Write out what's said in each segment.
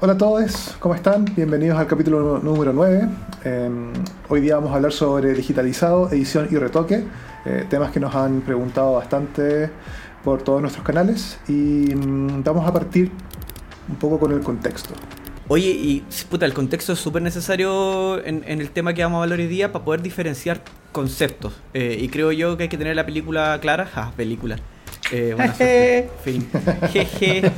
Hola a todos, ¿cómo están? Bienvenidos al capítulo número 9. Em, hoy día vamos a hablar sobre digitalizado, edición y retoque, eh, temas que nos han preguntado bastante por todos nuestros canales y mm, vamos a partir un poco con el contexto. Oye, y puta, el contexto es súper necesario en, el tema que vamos a hablar hoy día para poder diferenciar conceptos. Eh, y creo yo que hay que tener la película clara. Ja, película eh, fin. Jeje.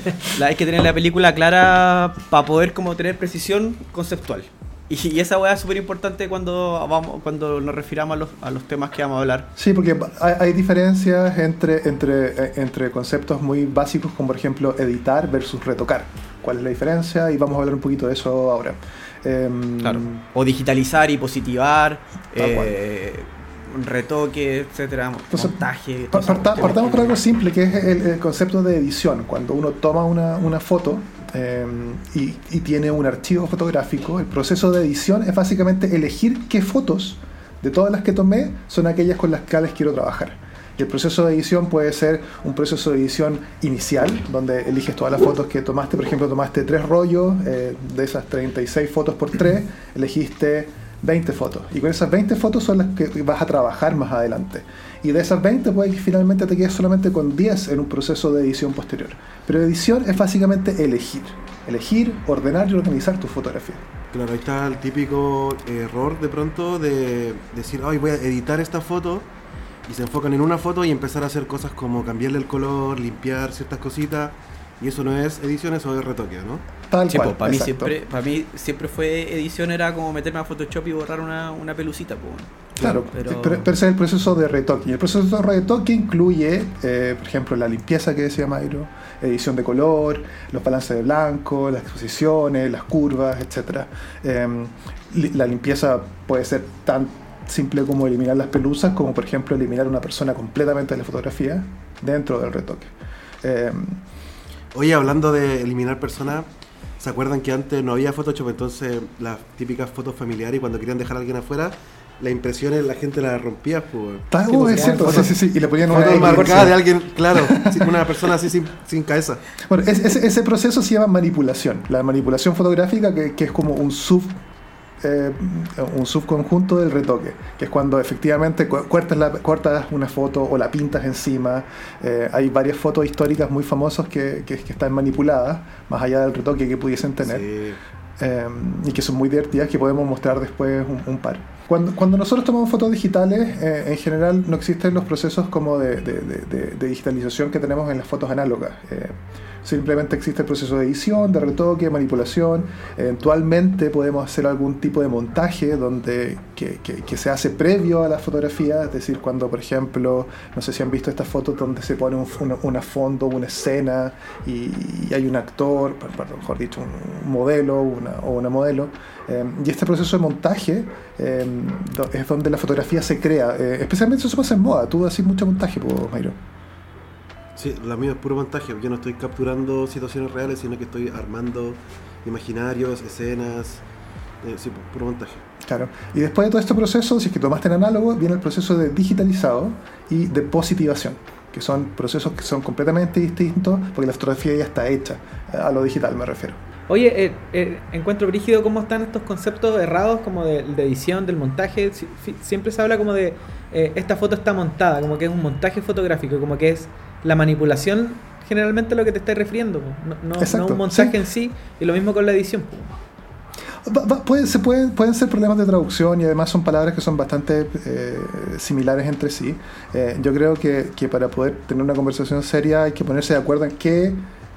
hay que tener la película clara para poder como tener precisión conceptual. Y, esa weá es súper importante cuando vamos, cuando nos refiramos a los, a los, temas que vamos a hablar. Sí, porque hay, diferencias entre, entre, eh, entre conceptos muy básicos como por ejemplo editar versus retocar. ¿Cuál es la diferencia? Y vamos a hablar un poquito de eso ahora. Em, claro. O digitalizar y positivar. Eh, retoque, etcétera, montaje. partamos por algo simple, que es el, concepto de edición. Cuando uno toma una, una foto y, y, tiene un archivo fotográfico, el proceso de edición es básicamente elegir qué fotos de todas las que tomé son aquellas con las cuales quiero trabajar. Y el proceso de edición puede ser un proceso de edición inicial, donde eliges todas las fotos que tomaste. Por ejemplo, tomaste tres rollos, eh, de esas 36 fotos por tres, elegiste 20 fotos. Y con esas 20 fotos son las que vas a trabajar más adelante. Y de esas 20 puede que finalmente te quedes solamente con 10 en un proceso de edición posterior. Pero edición es básicamente elegir. Elegir, ordenar y organizar tu fotografía. Claro, ahí está el típico error de pronto de decir, ay, voy a editar esta foto y se enfocan en una foto y empezar a hacer cosas como cambiarle el color, limpiar ciertas cositas y eso no es edición, eso es retoque, ¿no? Tal cual, para mí, siempre, para mí siempre fue edición, era como meterme a Photoshop y borrar una, una pelucita. Pues. Claro, pero... pero... ese es el proceso de retoque. Y el proceso de retoque incluye, eh, por ejemplo, la limpieza que decía Mayro, edición de color, los balances de blanco, las exposiciones, las curvas, etc. Em, la limpieza puede ser tan simple como eliminar las pelusas, como por ejemplo eliminar una persona completamente de la fotografía dentro del retoque. Eh, Oye, hablando de eliminar personas, ¿se acuerdan que antes no había Photoshop? Entonces, las típicas fotos familiares, y cuando querían dejar a alguien afuera, las impresiones la gente las rompía. Pues, pues, es cierto, sí, sí, sí. Y le ponían una marcada de alguien, claro, una persona así sin, sin cabeza. Bueno, ese, ese proceso se llama manipulación. La manipulación fotográfica, que, que es como un sub eh, un subconjunto del retoque, que es cuando efectivamente cortas, la, cortas una foto o la pintas encima. Eh, hay varias fotos históricas muy famosas que, que, están manipuladas, más allá del retoque que pudiesen tener, eh, y que son muy divertidas, que podemos mostrar después un, par. Cuando, cuando, nosotros tomamos fotos digitales, en general no existen los procesos como de, de, de, digitalización que tenemos en las fotos análogas. Simplemente existe el proceso de edición, de retoque, manipulación. Eventualmente podemos hacer algún tipo de montaje donde que, que, se hace previo a la fotografía, es decir, cuando por ejemplo, no sé si han visto estas fotos donde se pone un una, fondo, una escena y, hay un actor, mejor dicho, un modelo una, o una modelo. Eh, y este proceso de montaje eh, es donde la fotografía se crea. Eh, especialmente eso se pasa en moda. Tú haces mucho montaje, pues. Sí, la mía es puro montaje. Yo no estoy capturando situaciones reales, sino que estoy armando imaginarios, escenas. Eh, sí, puro montaje. Claro. Y después de todo este proceso, si es que tomaste en análogo, viene el proceso de digitalizado y de positivación, que son procesos que son completamente distintos porque la fotografía ya está hecha. A lo digital me refiero. Oye, eh, eh, encuentro brígido cómo están estos conceptos errados como de, edición, del montaje. siempre se habla como de esta foto está montada, como que es un montaje fotográfico, como que es la manipulación generalmente lo que te estás refiriendo, no, no, un montaje en sí, y lo mismo con la edición. pueden, se pueden, pueden ser problemas de traducción y además son palabras que son bastante eh, similares entre sí. Eh, yo creo que, que, para poder tener una conversación seria hay que ponerse de acuerdo en qué,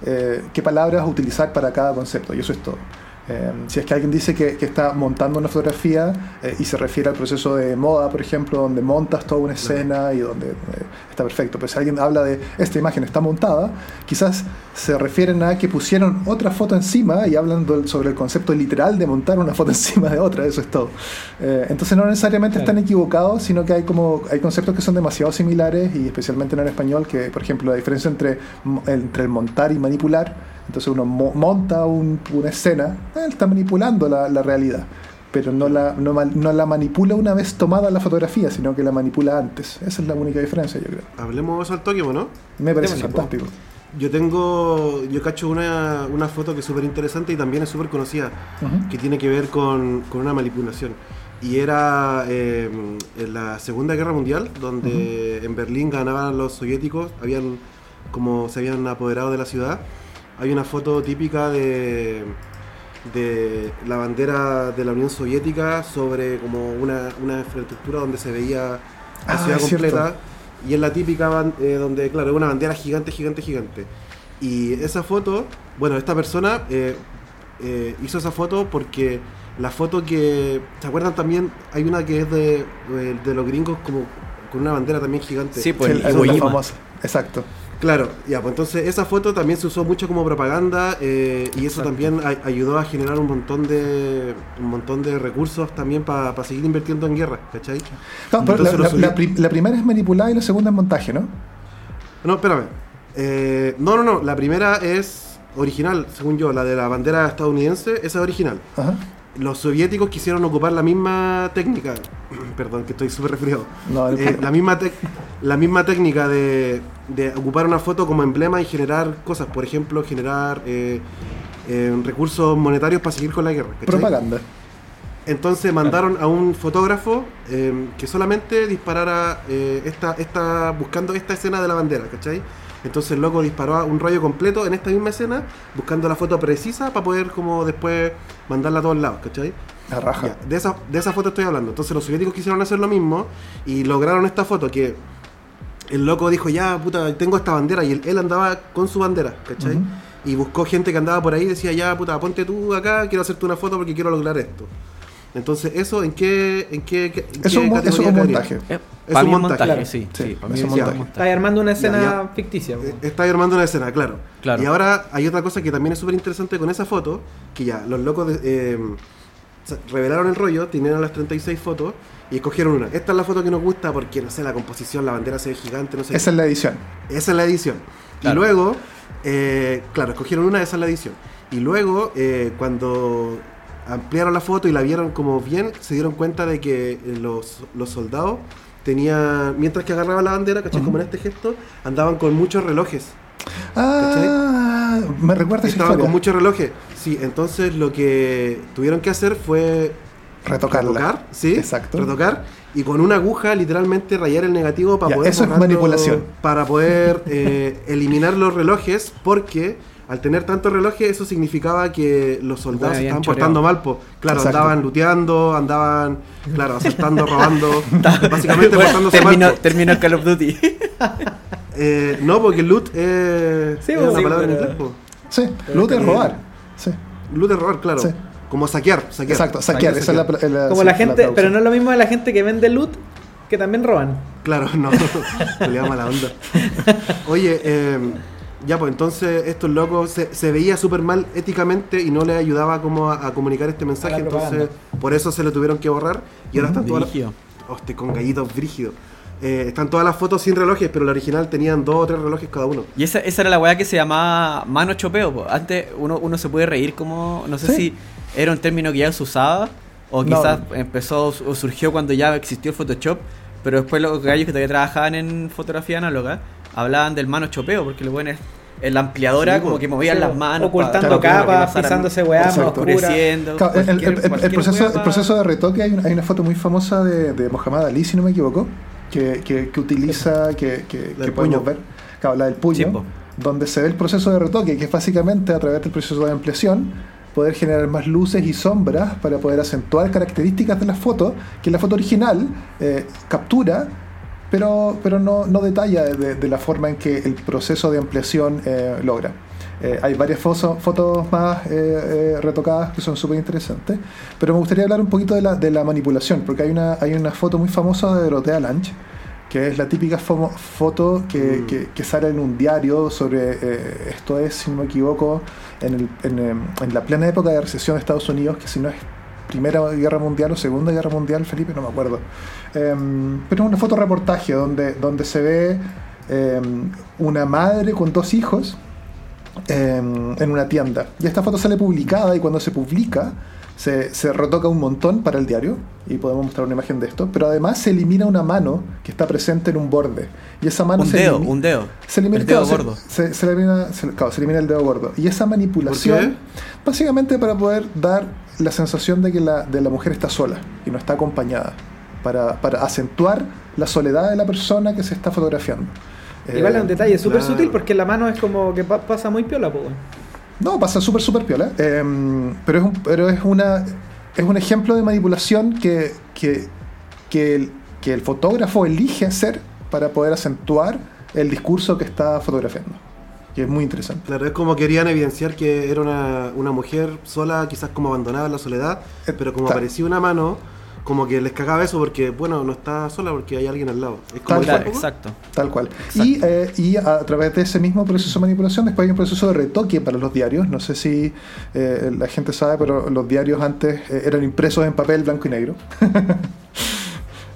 eh, qué palabras utilizar para cada concepto y eso es todo. Em, si es que alguien dice que, está montando una fotografía eh, y se refiere al proceso de moda, por ejemplo, donde montas toda una escena y donde eh, está perfecto, pero si alguien habla de esta imagen está montada, quizás se refieren a que pusieron otra foto encima y hablan sobre el concepto literal de montar una foto encima de otra, eso es todo. Eh, entonces no necesariamente están equivocados, sino que hay como hay conceptos que son demasiado similares y especialmente en el español, que por ejemplo la diferencia entre, entre el montar y manipular entonces uno monta una escena, él está manipulando la, realidad, pero no la, no, la manipula una vez tomada la fotografía, sino que la manipula antes. Esa es la única diferencia, yo creo. Hablemos eso al toque, ¿no? Me parece fantástico. yo tengo, yo cacho una, una foto que es súper interesante y también es súper conocida, Ujú. que tiene que ver con, con una manipulación. Y era eh, en la Segunda Guerra Mundial, donde en Berlín ganaban los soviéticos, habían como se habían apoderado de la ciudad. Hay una foto típica de, de la bandera de la Unión Soviética sobre como una, una infraestructura donde se veía la Ah, ciudad es cierto. completa. Y es la típica eh, donde, claro, es una bandera gigante, gigante, gigante. Y esa foto, bueno, esta persona eh, eh, hizo esa foto porque la foto que, ¿se acuerdan también? Hay una que es de, de, de los gringos como con una bandera también gigante. Sí, pues Sí, el la Jima. famosa. Exacto. Claro, ya, pues entonces esa foto también se usó mucho como propaganda eh, y eso Exacto. también a- ayudó a generar un montón de un montón de recursos también para seguir invirtiendo en guerra, ¿cachai? No, pero la, primera es manipulada y la segunda es montaje, ¿no? No, espérame. Eh, no, no, no, la primera es original, según yo, la de la bandera estadounidense, esa es original. Ajá. Los soviéticos quisieron ocupar la misma técnica, perdón que estoy súper resfriado, No, Eh, la, misma tec- la misma técnica de, de ocupar una foto como emblema y generar cosas, por ejemplo, generar eh, eh, recursos monetarios para seguir con la guerra. ¿cachai? Propaganda. Entonces mandaron a un fotógrafo eh, que solamente disparara esta, esta, buscando esta escena de la bandera, ¿cachai? Entonces el loco disparó a un rollo completo en esta misma escena, buscando la foto precisa para poder como después mandarla a todos lados, ¿cachai? La raja. Ya, de, esa, de esa foto estoy hablando. Entonces los soviéticos quisieron hacer lo mismo y lograron esta foto que el loco dijo, ya, puta, tengo esta bandera y él, él andaba con su bandera, ¿cachai? Y buscó gente que andaba por ahí y decía, ya, puta, ponte tú acá, quiero hacerte una foto porque quiero lograr esto. Entonces, ¿eso en qué, en qué, qué- en Eso qué es un, es montaje. Eh, Es un montaje, montaje, claro. sí. Sí, sí, para es un montaje. Estás armando una escena ya. ficticia. Eh, Está armando una escena, claro. Claro. Y ahora hay otra cosa que también es súper interesante con esa foto, que ya, los locos de- eh, revelaron el rollo, tenían las 36 fotos y escogieron una. Esta es la foto que nos gusta porque, no sé, la composición, la bandera se ve gigante, no sé. Esa es la edición. Esa es la edición. Claro. Y luego, eh, claro, escogieron una, esa es la edición. Y luego, eh, cuando ampliaron la foto y la vieron como bien, se dieron cuenta de que eh, los, los soldados tenían, mientras que agarraban la bandera, ¿cachai? Ujú. Como en este gesto, andaban con muchos relojes. Ah, me recuerda esa historia. con muchos relojes. Sí, entonces lo que tuvieron que hacer fue Retocarla. retocar, sí, Exacto. retocar y con una aguja literalmente rayar el negativo para Ya, poder eso es manipulación. para poder eh, eliminar los relojes porque al tener tantos relojes eso significaba que los soldados Bueno, se estaban portando mal, po. claro, Exacto. andaban luteando, andaban, claro, asaltando, robando, básicamente portándose mal. terminó, po. terminó el Call of Duty. Eh, no, porque loot eh, Sí, es po, una sí, palabra en inglés, po. Sí, loot es Eh, robar. Sí, Loot es robar, claro. Sí. Como saquear, saquear. exacto, saquear. Esa es la, la- Como sí, la gente, pero no es lo mismo de la gente que vende loot que también roban. Claro, no, le da mala onda. Oye, eh, ya pues entonces estos locos se, se veía súper mal éticamente y no les ayudaba como a, a comunicar este mensaje, entonces por eso se lo tuvieron que borrar y ahora están todas las... Hostia, con gallitos brígidos. Eh, están todas las fotos sin relojes, pero la original tenían dos o tres relojes cada uno. Y esa, esa era la weá que se llamaba mano chopeo. po. Antes uno, uno se puede reír como. No sé Sí. si era un término que ya se usaba. O No. quizás empezó o surgió cuando ya existió el Photoshop. Pero después los gallos que todavía trabajaban en fotografía análoga hablaban del mano chopeo. Porque lo bueno es. En la ampliadora, Sí, como que movían Sí, las manos. Ocultando para- para que capas, pasaran- pisándose weá, oscureciendo. Claro, el, el- el- el proceso, el proceso de retoque, hay una, hay una foto muy famosa de, de Mohamed Ali, si no me equivoco, que, que, que utiliza, que, que, que podemos ver, claro, la del puño, donde se ve el proceso de retoque, que es básicamente a través del proceso de ampliación poder generar más luces y sombras para poder acentuar características de la foto que la foto original eh, captura, pero, pero no, no detalla de, de la forma en que el proceso de ampliación eh, logra. Eh, hay varias foso- fotos más eh, eh, retocadas que son súper interesantes, pero me gustaría hablar un poquito de la, de la manipulación, porque hay una, hay una foto muy famosa de Dorothea Lange, que es la típica foto que, Mm. que- que sale en un diario sobre, esto es, si no me equivoco, en, el- en, em, en la plena época de recesión de Estados Unidos, que si no es Primera Guerra Mundial o Segunda Guerra Mundial, Felipe, no me acuerdo. Em, pero es una foto reportaje donde, donde se ve em, una madre con dos hijos em, en una tienda. Y esta foto sale publicada y cuando se publica se, se retoca un montón para el diario, y podemos mostrar una imagen de esto, pero además se elimina una mano que está presente en un borde. Y esa mano Un se dedo, un dedo. Se elimina, El dedo gordo. Se, se elimina, claro, se elimina el dedo gordo. Y esa manipulación, básicamente para poder dar la sensación de que la, de la mujer está sola y no está acompañada, para, para acentuar la soledad de la persona que se está fotografiando. Igual Eh, es un detalle súper claro. sutil porque la mano es como que pa- pasa muy piola, po. No, pasa súper, súper piola. eh, pero es, un, pero es, una, es un ejemplo de manipulación que, que, que, el, que el fotógrafo elige hacer para poder acentuar el discurso que está fotografiando. Y es muy interesante. Claro, es como querían evidenciar que era una, una mujer sola, quizás como abandonada en la soledad, Eh, pero como aparecía una mano, como que les cagaba eso porque, bueno, no está sola porque hay alguien al lado. Es como Tal cual. Exacto. Tal cual. Exacto. Y, eh, y a, a través de ese mismo proceso de manipulación, después hay un proceso de retoque para los diarios. No sé si eh, la gente sabe, pero los diarios antes eh, eran impresos en papel blanco y negro.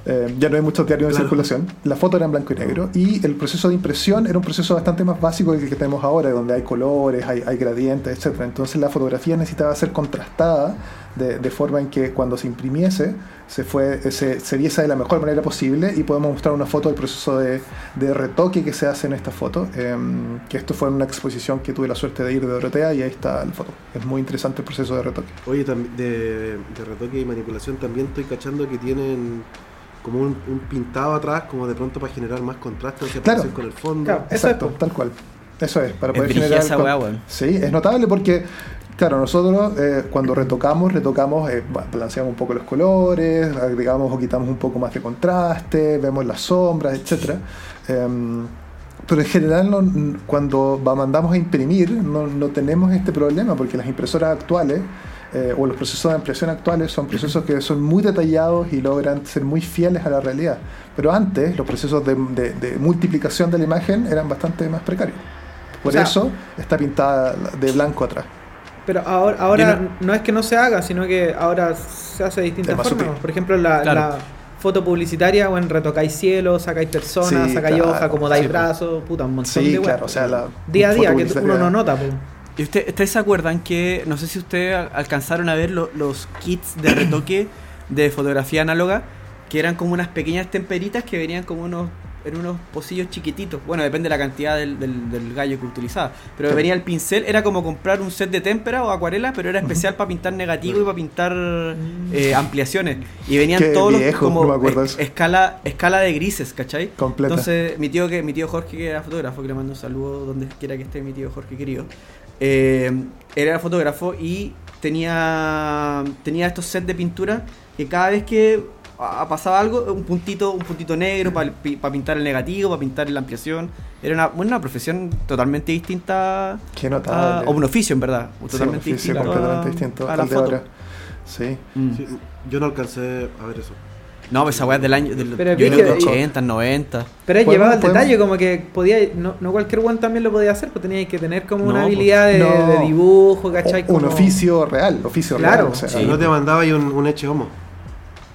Eh, ya no hay muchos diarios en Claro. circulación. La foto era en blanco y negro. Y el proceso de impresión era un proceso bastante más básico que el que tenemos ahora, donde hay colores, hay, hay gradientes, etc. Entonces la fotografía necesitaba ser contrastada de, de forma en que cuando se imprimiese se, fue, se, se viese de la mejor manera posible y podemos mostrar una foto del proceso de, de retoque que se hace en esta foto. em, que esto fue en una exposición que tuve la suerte de ir de Dorotea y ahí está la foto. Es muy interesante el proceso de retoque. Oye, de retoque y manipulación también estoy cachando que tienen como un, un pintado atrás, como de pronto para generar más contraste, o sea, Claro. con el fondo. Claro. Eso Exacto, tal cual. Eso es, para poder generar... esa. Sí, es notable porque, claro, nosotros eh, cuando retocamos, retocamos, eh, ba- balanceamos un poco los colores, agregamos o quitamos un poco más de contraste, vemos las sombras, etc. pero en general no- cuando va- mandamos a imprimir no, no tenemos este problema porque las impresoras actuales eh, o los procesos de ampliación actuales son procesos que son muy detallados y logran ser muy fieles a la realidad. Pero antes los procesos de, de- de multiplicación de la imagen eran bastante más precarios. Por O sea- eso está pintada de blanco atrás. Pero ahora, ahora no... es que no se haga, sino que ahora se hace de distintas formas. sutil. Por ejemplo, la, Claro. la foto publicitaria, bueno, retocáis cielo, sacáis personas, Sí, sacáis claro. hoja, acomodáis Sí, brazos, puta, un montón Sí, de claro, o sea, la Día a día, que uno no nota. ¿Y usted- ustedes se acuerdan que, no sé si ustedes al- alcanzaron a ver lo- los kits de retoque de fotografía análoga, que eran como unas pequeñas temperitas que venían como unos, en unos pocillos chiquititos. Bueno, depende de la cantidad del, del- del gallo que utilizaba. Pero venía el pincel, era como comprar un set de témpera o acuarela, pero era especial para pintar negativo y para pintar eh, ampliaciones. Y venían Qué todos viejo, los como no me es- escala, escala de grises, ¿cachai? Completa. Entonces, mi tío que mi tío Jorge, que era fotógrafo, que le mando un saludo donde quiera que esté mi tío Jorge querido. Eh, él era fotógrafo y tenía tenía estos sets de pintura que cada vez que ah, pasaba algo, un puntito, un puntito negro para pintar el negativo, para pintar la ampliación. Era una, una profesión totalmente distinta Qué a- o un oficio en verdad, Sí, un totalmente oficio distinto, completamente a- distinto a al la de foto. ahora. Sí. Mm. Sí, yo no alcancé a ver eso. No, pues esa weá es del año del, Pero yo creo brígido, que y- 80, 90. Pero llevado al podemos- detalle, como que podía, no, no cualquier one también lo podía hacer, pues tenía que tener como No, una pues, habilidad de, no. de dibujo, ¿cachai? Un oficio real, oficio Claro, real. o sea, sí. No te mandaba un, un eche homo.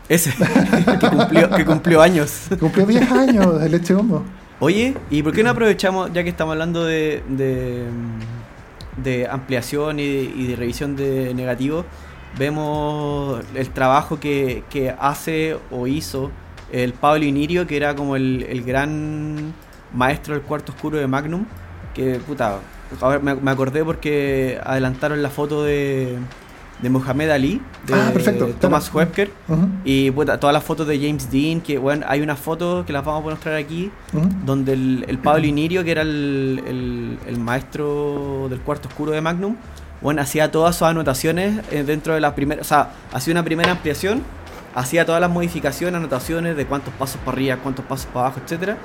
Ese que cumplió, que cumplió años. Cumplió 10 años de leche homo. Oye, ¿y por qué no aprovechamos, ya que estamos hablando de, de, de ampliación y, y de revisión de negativos, vemos el trabajo que, que hace o hizo el Pablo Inirio, que era como el, el gran maestro del cuarto oscuro de Magnum, que puta, ahora me, me acordé porque adelantaron la foto de, de Mohamed Ali, de Ah, perfecto, claro. Thomas Webker, Ujú, y puta, todas las fotos de James Dean, que bueno, hay una foto que las vamos a mostrar aquí, ujú. donde el, el Pablo Inirio, que era el, el- el maestro del cuarto oscuro de Magnum, bueno, hacía todas sus anotaciones eh, dentro de la primera, o sea, hacía una primera ampliación, hacía todas las modificaciones, anotaciones de cuántos pasos para arriba, cuántos pasos para abajo, etcétera,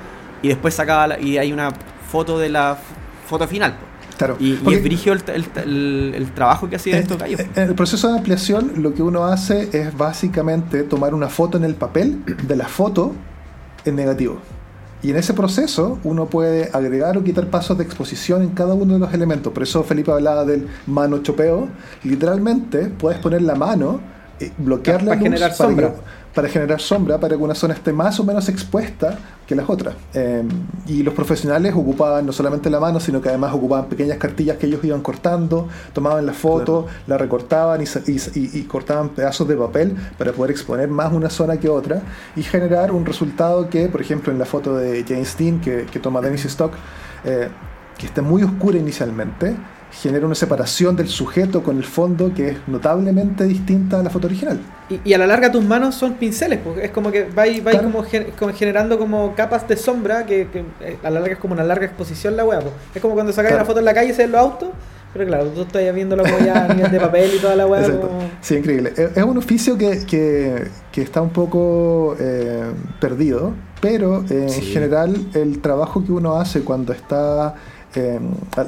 y después sacaba, la- y hay una foto de la foto final. Claro. Y, y es brigio el, el- el- el trabajo que hacía En, estos gallos. en el proceso de ampliación, lo que uno hace es básicamente tomar una foto en el papel de la foto en negativo. Y en ese proceso uno puede agregar o quitar pasos de exposición en cada uno de los elementos. Por eso Felipe hablaba del mano chopeo. Literalmente puedes poner la mano, y bloquear la luz generar para, sombra. que, para generar sombra para que una zona esté más o menos expuesta que las otras. Eh, y los profesionales ocupaban no solamente la mano, sino que además ocupaban pequeñas cartillas que ellos iban cortando, tomaban la foto, la recortaban y, y- y- y cortaban pedazos de papel para poder exponer más una zona que otra y generar un resultado que, por ejemplo, en la foto de James Dean que, que toma Dennis Stock, eh, que está muy oscura inicialmente, genera una separación del sujeto con el fondo que es notablemente distinta a la foto original. Y, y a la larga tus manos son pinceles, porque es como que vais vais Claro. como, gen- como generando como capas de sombra que, que, eh, a la larga es como una larga exposición la weá. po. Es como cuando Claro. una foto en la calle y se ven los autos, pero claro, tú estás viéndolo como ya a nivel de papel y toda la como- Sí, increíble. Es un oficio que, que- que está un poco eh, perdido, pero eh, en general el trabajo que uno hace cuando está... eh,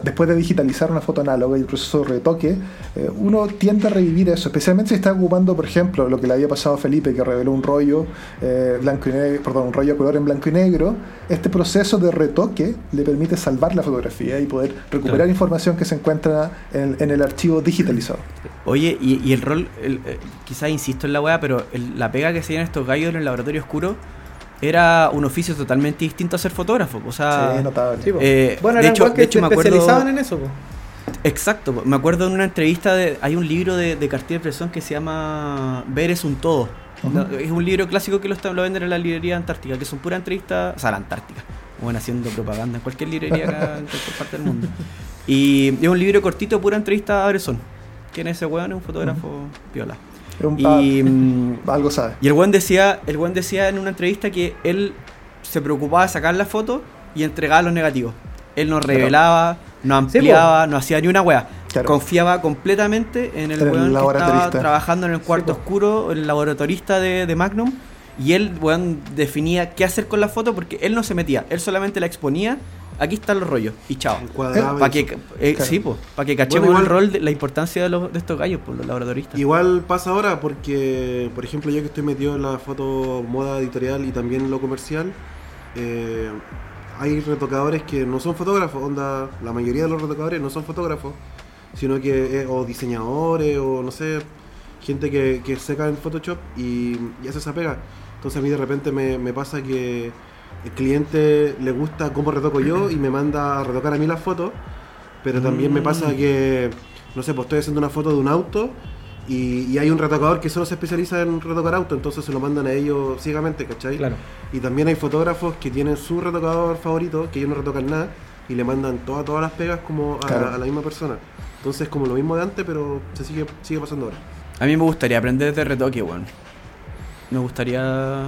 después de digitalizar una foto análoga y el proceso de retoque, eh, uno tiende a revivir eso, especialmente si está ocupando, por ejemplo, lo que le había pasado a Felipe, que reveló un rollo eh, blanco y negro, perdón, un rollo a color en blanco y negro. Este proceso de retoque le permite salvar la fotografía y poder recuperar Claro. información que se encuentra en, en el archivo digitalizado. Oye, y, y el rol, eh, quizás insisto en la weá, pero el- la pega que se en estos gallos en el laboratorio oscuro era un oficio totalmente distinto a ser fotógrafo. O sea, sí, notable. Sí, eh, bueno, de hecho, que de hecho se me acuerdo, especializaban en eso. po. Exacto, me acuerdo en una entrevista de. Hay un libro de, de Cartier-Bresson que se llama Ver es un todo. Es un libro clásico que lo, está- lo venden en la librería antártica, que son puras entrevistas. O sea, la Antártica. Bueno, haciendo propaganda en cualquier librería acá en cualquier parte del mundo. Y es un libro cortito, pura entrevista a Bresson. ¿Quién es ese weón? Es un fotógrafo piola. Es un- Y, mm, algo sabe. y el buen decía, el buen decía en una entrevista que él se preocupaba de sacar la foto y entregaba los negativos. Él no revelaba, no ampliaba, no hacía ni una wea. Claro. Confiaba completamente en el el weón que estaba trabajando en el cuarto po. oscuro, el laboratorista de, de Magnum. Y él, weón, definía qué hacer con la foto porque él no se metía. Él solamente la exponía. Aquí están los rollos. Y chao. Para que, eh, Claro. Sí, pues. Para que cachemos Bueno, igual- el rol, de, la importancia de, los, de estos gallos, por los laboratoristas. Igual pasa ahora porque, por ejemplo, yo que estoy metido en la foto moda editorial y también en lo comercial, eh, hay retocadores que no son fotógrafos, onda, la mayoría de los retocadores no son fotógrafos, sino que eh, o diseñadores o no sé, gente que, que seca en Photoshop y, y hace esa pega. Entonces a mí de repente me, me pasa que el cliente le gusta cómo retoco yo y me manda a retocar a mí las fotos, pero también me pasa que, no sé, pues estoy haciendo una foto de un auto y, y hay un retocador que solo se especializa en retocar auto, entonces se lo mandan a ellos ciegamente, ¿cachai? Claro. Y también hay fotógrafos que tienen su retocador favorito, que ellos no retocan nada, y le mandan todas todas las pegas como a, Claro. a la misma persona. Entonces como lo mismo de antes, pero se sigue, sigue pasando ahora. A mí me gustaría aprender de retoque, weón. Me gustaría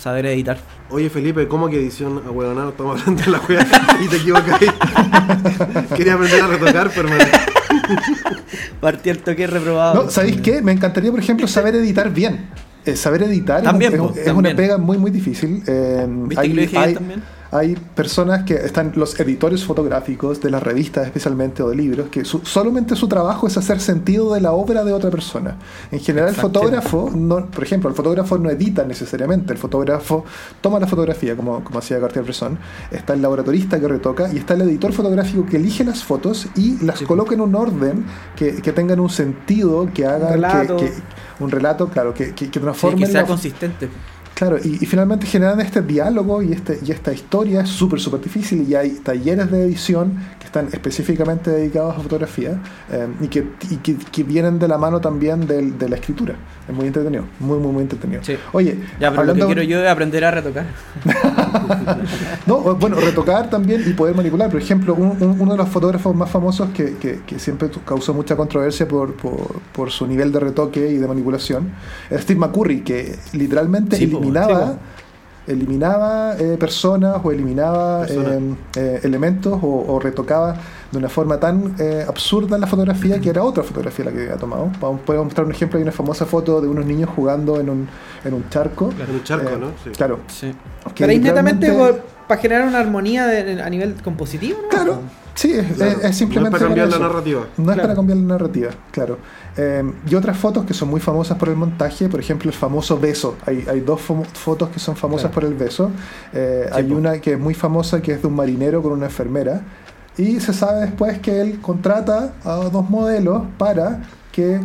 saber editar. Oye Felipe, ¿cómo que edición a huevonado? Estamos hablando de la wea y te equivocas Quería aprender a retocar, pero hermano. Partí el toque reprobado. No, ¿sabéis qué? Me encantaría, por ejemplo, saber editar bien. Eh, saber editar es También, un- es, po, es también. una pega muy, muy difícil. Eh, ¿Viste que lo dije hay, también? Hay personas que están, los editores fotográficos de las revistas especialmente o de libros, que su- solamente su trabajo es hacer sentido de la obra de otra persona. En general, el fotógrafo, no, por ejemplo, el fotógrafo no edita necesariamente, el fotógrafo toma la fotografía, como, como hacía Cartier-Bresson, está el laboratorista que retoca y está el editor fotográfico que elige las fotos y las Sí. coloca en un orden que, que tengan un sentido, que hagan relato. que, que- un relato, claro, que, que, Sí, transformen que sea la- consistente. Claro, y, y finalmente generan este diálogo y, este, y esta historia es súper, súper difícil y hay talleres de edición que están específicamente dedicados a fotografía eh, y, que, y que, que vienen de la mano también del- de la escritura. Es muy entretenido, muy, muy, muy entretenido. Sí. Oye, Ya, pero lo que hablando- quiero yo es aprender a retocar. No, bueno, retocar también y poder manipular. Por ejemplo, un- un- uno de los fotógrafos más famosos que, que- que siempre causó mucha controversia por, por- por su nivel de retoque y de manipulación es Steve McCurry, que literalmente Sí, eliminaba, sí, eliminaba eh, personas o eliminaba eh, eh, elementos o, o retocaba de una forma tan eh, absurda la fotografía que era otra fotografía la que había tomado. Podemos mostrar un ejemplo, hay una famosa foto de unos niños jugando en un, en un charco. En un charco, Eh, ¿no? Sí. Claro. Sí. Pero ahí netamente literalmente- para generar una armonía de- a nivel compositivo, ¿no? Claro, sí, es, Claro. es- es simplemente No es para cambiar la narrativa. No es Claro. para cambiar la narrativa, claro. Eh, y otras fotos que son muy famosas por el montaje, por ejemplo, el famoso beso. Hay, hay dos fotos que son famosas Claro. por el beso. Eh, Sí, hay po. una que es muy famosa que es de un marinero con una enfermera. Y se sabe después que él contrata a dos modelos para que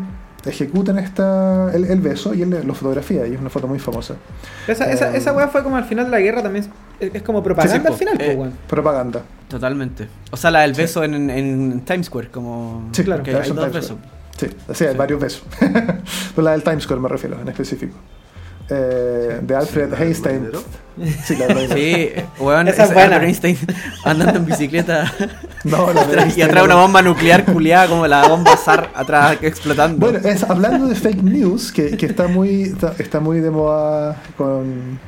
ejecutan esta, el, el beso y él lo fotografía y es una foto muy famosa. Esa, esa, Eh, esa weá fue como al final de la guerra también. Es, es como propaganda Sí, sí, al final, Eh, po, weón. Propaganda. Totalmente. O sea, la del beso en, en Times Square, como. Sí, claro, hay dos besos. Sí, sí, hay varios besos. Pero la del Times Square me refiero en específico. Eh, de Alfred Einstein. Sí, la Sí, weón, Esa es buena. Einstein andando en bicicleta No, la de y atrás una bomba nuclear culiada como la bomba SAR atrás explotando. Bueno, es, hablando de fake news, que, que está, muy, está, está muy de moda con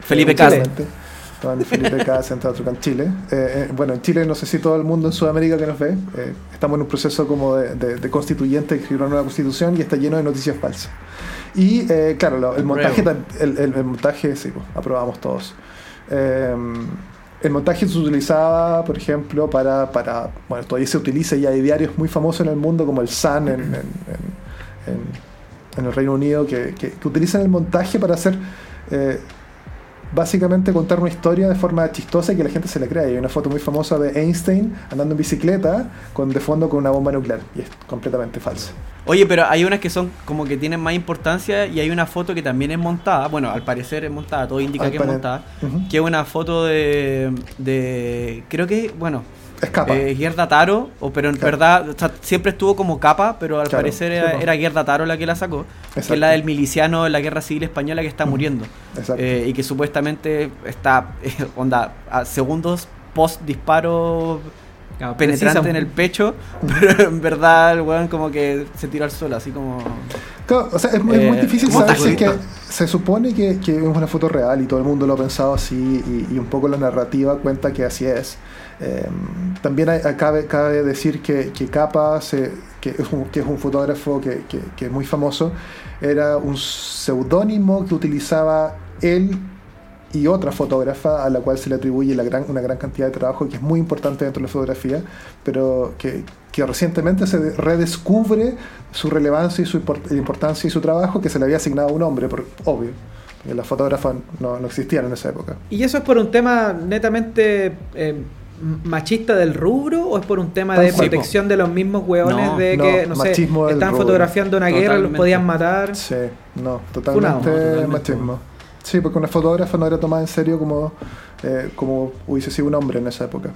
Felipe con Cas. Chile, Con Felipe Cas, entre otros, con Chile. Eh, eh, bueno, en Chile, no sé si todo el mundo en Sudamérica que nos ve, eh, estamos en un proceso como de, de, de constituyente, de escribir una nueva constitución y está lleno de noticias falsas. Y eh, claro, lo- el montaje, el, el- el montaje, sí, pues, aprobamos todos. Eh, el montaje se utilizaba, por ejemplo, para, para, bueno, todavía se utiliza y hay diarios muy famosos en el mundo como el Sun en, en- en- en- en el Reino Unido que, que- que utilizan el montaje para hacer, eh, básicamente contar una historia de forma chistosa y que la gente se le crea. Hay una foto muy famosa de Einstein andando en bicicleta con de fondo con una bomba nuclear y es completamente falsa. Oye, pero hay unas que son como que tienen más importancia y hay una foto que también es montada. Bueno, al parecer es montada, todo indica Al que es montada. Ujú. Que es una foto de. de creo que, bueno, Escapa. eh, Gerda Taro, o, pero en Claro. verdad o sea, siempre estuvo como capa, pero al Claro, parecer sí, era, era Gerda Taro la que la sacó. Que Exacto. es la del miliciano en la guerra civil española que está muriendo. Exacto. Eh, y que supuestamente está, onda, a segundos post disparo Claro, penetrante precisa. en el pecho, pero en verdad el weón como que se tiró al suelo, así como... Claro, o sea, es, muy- es muy Eh, difícil ¿cómo saber si es que se supone que, que es una foto real y todo el mundo lo ha pensado así y, y un poco la narrativa cuenta que así es. Eh, también hay- cabe, cabe decir que, que Capa, se- que, es un, que es un fotógrafo que, que- es muy famoso, era un seudónimo que utilizaba él y otra fotógrafa a la cual se le atribuye la gran, una gran cantidad de trabajo que es muy importante dentro de la fotografía, pero que, que recientemente se de- redescubre su relevancia y su import- importancia y su trabajo que se le había asignado a un hombre, por, obvio, las fotógrafas no, no existían en esa época. ¿Y eso es por un tema netamente eh, machista del rubro o es por un tema de protección de los mismos hueones No, de que, no sé, están rubro. fotografiando una guerra, los Totalmente. podían matar? Sí, no, Funado, totalmente, totalmente. machismo. Sí, porque una fotógrafa no era tomada en serio como, eh, como hubiese sido un hombre en esa época.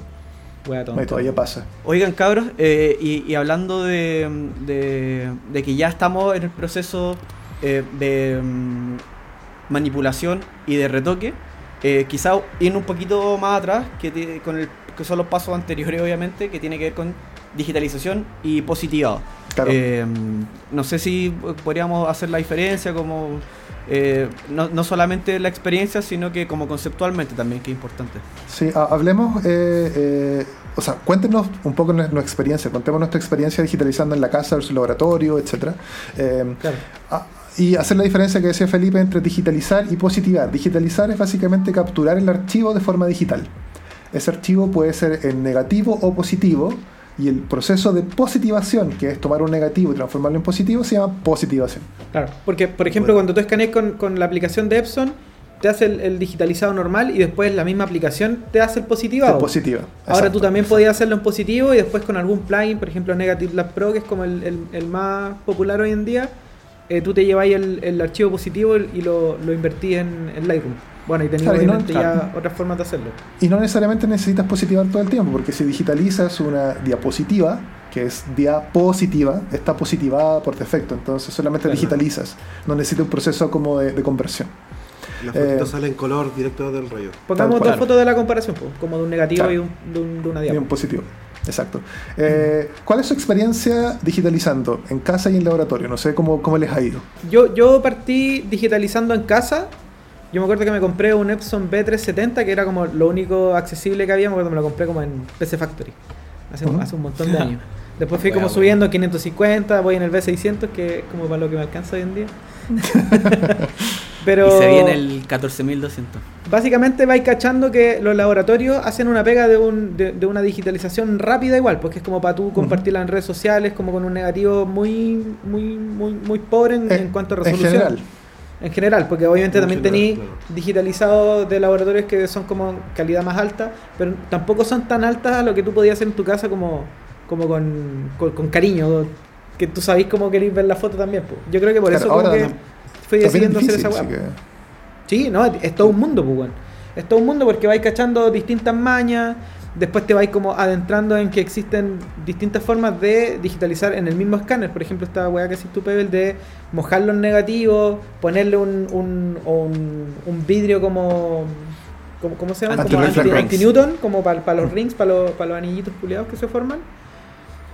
Y todavía pasa. Oigan cabros, eh, y, y hablando de, de, de que ya estamos en el proceso eh, de mm, manipulación y de retoque, eh, quizá ir un poquito más atrás, que, ti- con el, que son los pasos anteriores obviamente, que tiene que ver con digitalización y positivado. Claro. Eh, no sé si podríamos hacer la diferencia como eh, no, no solamente la experiencia, sino que como conceptualmente también, que es importante. Sí, ha- hablemos, eh, eh, o sea, cuéntenos un poco nuestra experiencia, contemos nuestra experiencia digitalizando en la casa versus laboratorio, etcétera. Eh, Claro. Y hacer la diferencia que decía Felipe entre digitalizar y positivar. Digitalizar es básicamente capturar el archivo de forma digital. Ese archivo puede ser en negativo o positivo, y el proceso de positivación, que es tomar un negativo y transformarlo en positivo, se llama positivación. Claro, porque por ejemplo Bueno. cuando tú escaneas con, con la aplicación de Epson, te hace el, el digitalizado normal y después la misma aplicación te hace el positivado. Positiva. Ahora Exacto. tú también podías hacerlo en positivo y después con algún plugin, por ejemplo Negative Lab Pro, que es como el, el- el más popular hoy en día, eh, tú te lleváis el, el archivo positivo y lo, lo invertís en, en Lightroom. Bueno, y tenías Claro, y no- obviamente claro. ya otras formas de hacerlo. Y no necesariamente necesitas positivar todo el tiempo, porque si digitalizas una diapositiva, que es diapositiva, está positivada por defecto, entonces solamente Claro. digitalizas, no necesita un proceso como de, de conversión. La fotito Eh, sale en color directo del rollo. Pongamos dos fotos de la comparación, pues, como de un negativo Claro. y un- de, un- de una Y un positivo. Exacto. Eh, ¿Cuál es su experiencia digitalizando en casa y en laboratorio? No sé cómo, cómo les ha ido. Yo, yo partí digitalizando en casa. Yo me acuerdo que me compré un Epson B370, que era como lo único accesible que había. Me acuerdo que me lo compré como en PC Factory, hace, hace un montón de años. Después fui como subiendo 550, voy en el B600, que es como para lo que me alcanza hoy en día. Pero Y se viene el 14200. básicamente vais cachando que los laboratorios hacen una pega de, un, de, de una digitalización rápida igual, porque es como para tú compartirla en redes sociales, como con un negativo muy muy muy muy pobre en, en cuanto a En resolución. general. En general, porque obviamente En también tenéis claro. digitalizados de laboratorios que son como calidad más alta, pero tampoco son tan altas a lo que tú podías hacer en tu casa como, como con, con, con cariño. que tú sabés cómo queréis ver la foto también. po. Yo creo que por Claro, eso como ahora que no- fui También es decidiendo hacer esa weá. que- Sí, no, es, es todo un mundo, pues, weón. Es todo un mundo porque vais cachando distintas mañas, después te vais como adentrando en que existen distintas formas de digitalizar en el mismo escáner. Por ejemplo, esta weá que haces tú, Pebble, de mojar los negativos, ponerle un, un, o un, un vidrio como... como- ¿Cómo se llama? Como anti- rings. anti-Newton, como para los rings, para los, para los anillitos culiados que se forman.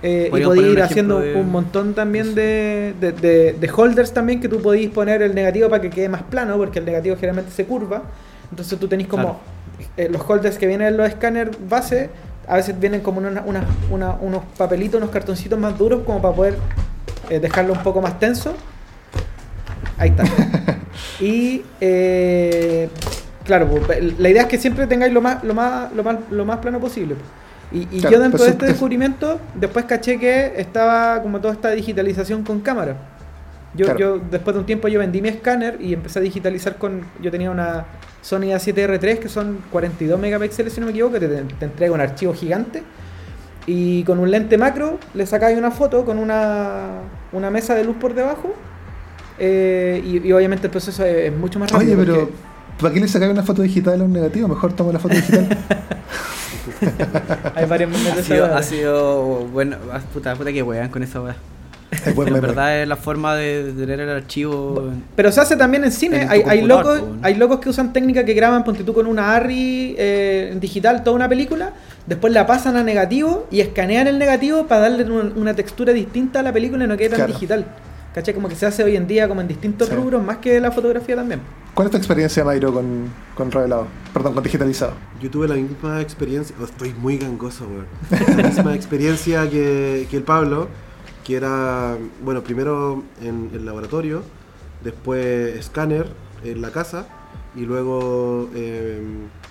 Eh, y podéis ir haciendo de- un montón también de, de, de- de holders también que tú podéis poner el negativo para que quede más plano, porque el negativo generalmente se curva. Entonces tú tenés como Claro. eh, los holders que vienen en los escáneres base, a veces vienen como una- una- una- unos papelitos, unos cartoncitos más duros como para poder eh, dejarlo un poco más tenso. Ahí está. y eh, claro, pues, la idea es que siempre tengáis lo más, lo más, lo más, lo más plano posible. pues. Y, y Claro, yo dentro de es- este es- descubrimiento, después caché que estaba como toda esta digitalización con cámara. Yo, Claro. yo después de un tiempo yo vendí mi escáner y empecé a digitalizar con... Yo tenía una Sony A7R3 que son 42 megapíxeles si no me equivoco, que te, te entrega un archivo gigante. Y con un lente macro le sacáis una foto con una, una mesa de luz por debajo. eh, y, y obviamente el proceso es, es mucho más rápido. Oye, pero ¿para qué le sacáis una foto digital a un negativo? Mejor toma la foto digital. hay varios de Ha sido, ha sido bueno, ah, puta, puta que wean con esa weá. En verdad es la forma de tener el archivo. Pero se hace también en cine. En hay, hay, locos, hay locos que usan técnicas que graban, ponte tú con una ARRI eh, en digital toda una película, después la pasan a negativo y escanean el negativo para darle un- una textura distinta a la película y no quede tan Claro. digital. ¿Cachai? Como que se hace hoy en día como en distintos Sí. rubros, más que la fotografía también. ¿Cuál es tu experiencia, Mayro, con, con revelado? Perdón, con digitalizado. Yo tuve la misma experiencia, oh, estoy muy gangoso, weón. La misma experiencia que, que el Pablo, que era, bueno, primero en el laboratorio, después escáner en la casa y luego eh,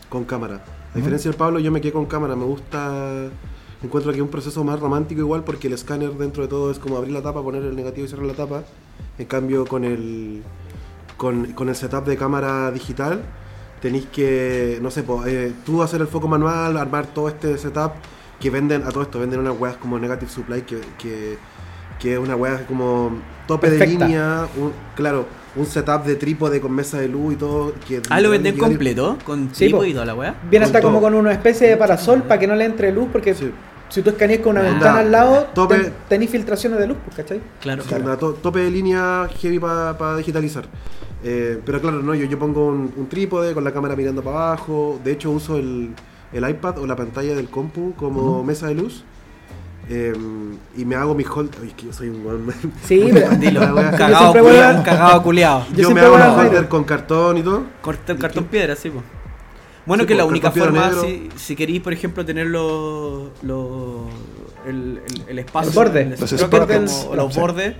con cámara. A diferencia del Pablo, yo me quedé con cámara, me gusta, encuentro que es un proceso más romántico igual porque el escáner dentro de todo es como abrir la tapa, poner el negativo y cerrar la tapa. En cambio con el, con, con el setup de cámara digital tenéis que, no sé, po, eh, tú hacer el foco manual, armar todo este setup que venden, a todo esto, venden unas weas como Negative Supply que, que, que es una wea como tope Perfecta. de línea, un- claro, un setup de trípode con mesa de luz y todo. Que Ah, lo venden completo, con po. y toda la weá. Viene hasta como con una especie de parasol para que no le entre luz, porque Sí. Si tú escaneas con una ventana al lado, Tope. ten- tenéis filtraciones de luz, pues, ¿cachai? Claro. Sí, una to- tope de línea heavy para digitalizar. Eh, pero claro, no, yo, yo pongo un, un trípode con la cámara mirando para abajo. De hecho, uso el, el iPad o la pantalla del compu como mesa de luz. Eh, y me hago mi hold. Ay, es que yo soy un weón. Sí, pero- Dilo, un cagado culiao, un cagado culiao. Yo Yo, me siempre hago al holder con cartón y todo. Corta- ¿Y cartón piedra, sí, po. Bueno, Sí, que la única cartón piedra forma, si, si queréis, por ejemplo, tener los, los, el, el, el espacio, El borde. Los sprocket sprockets, como los bordes,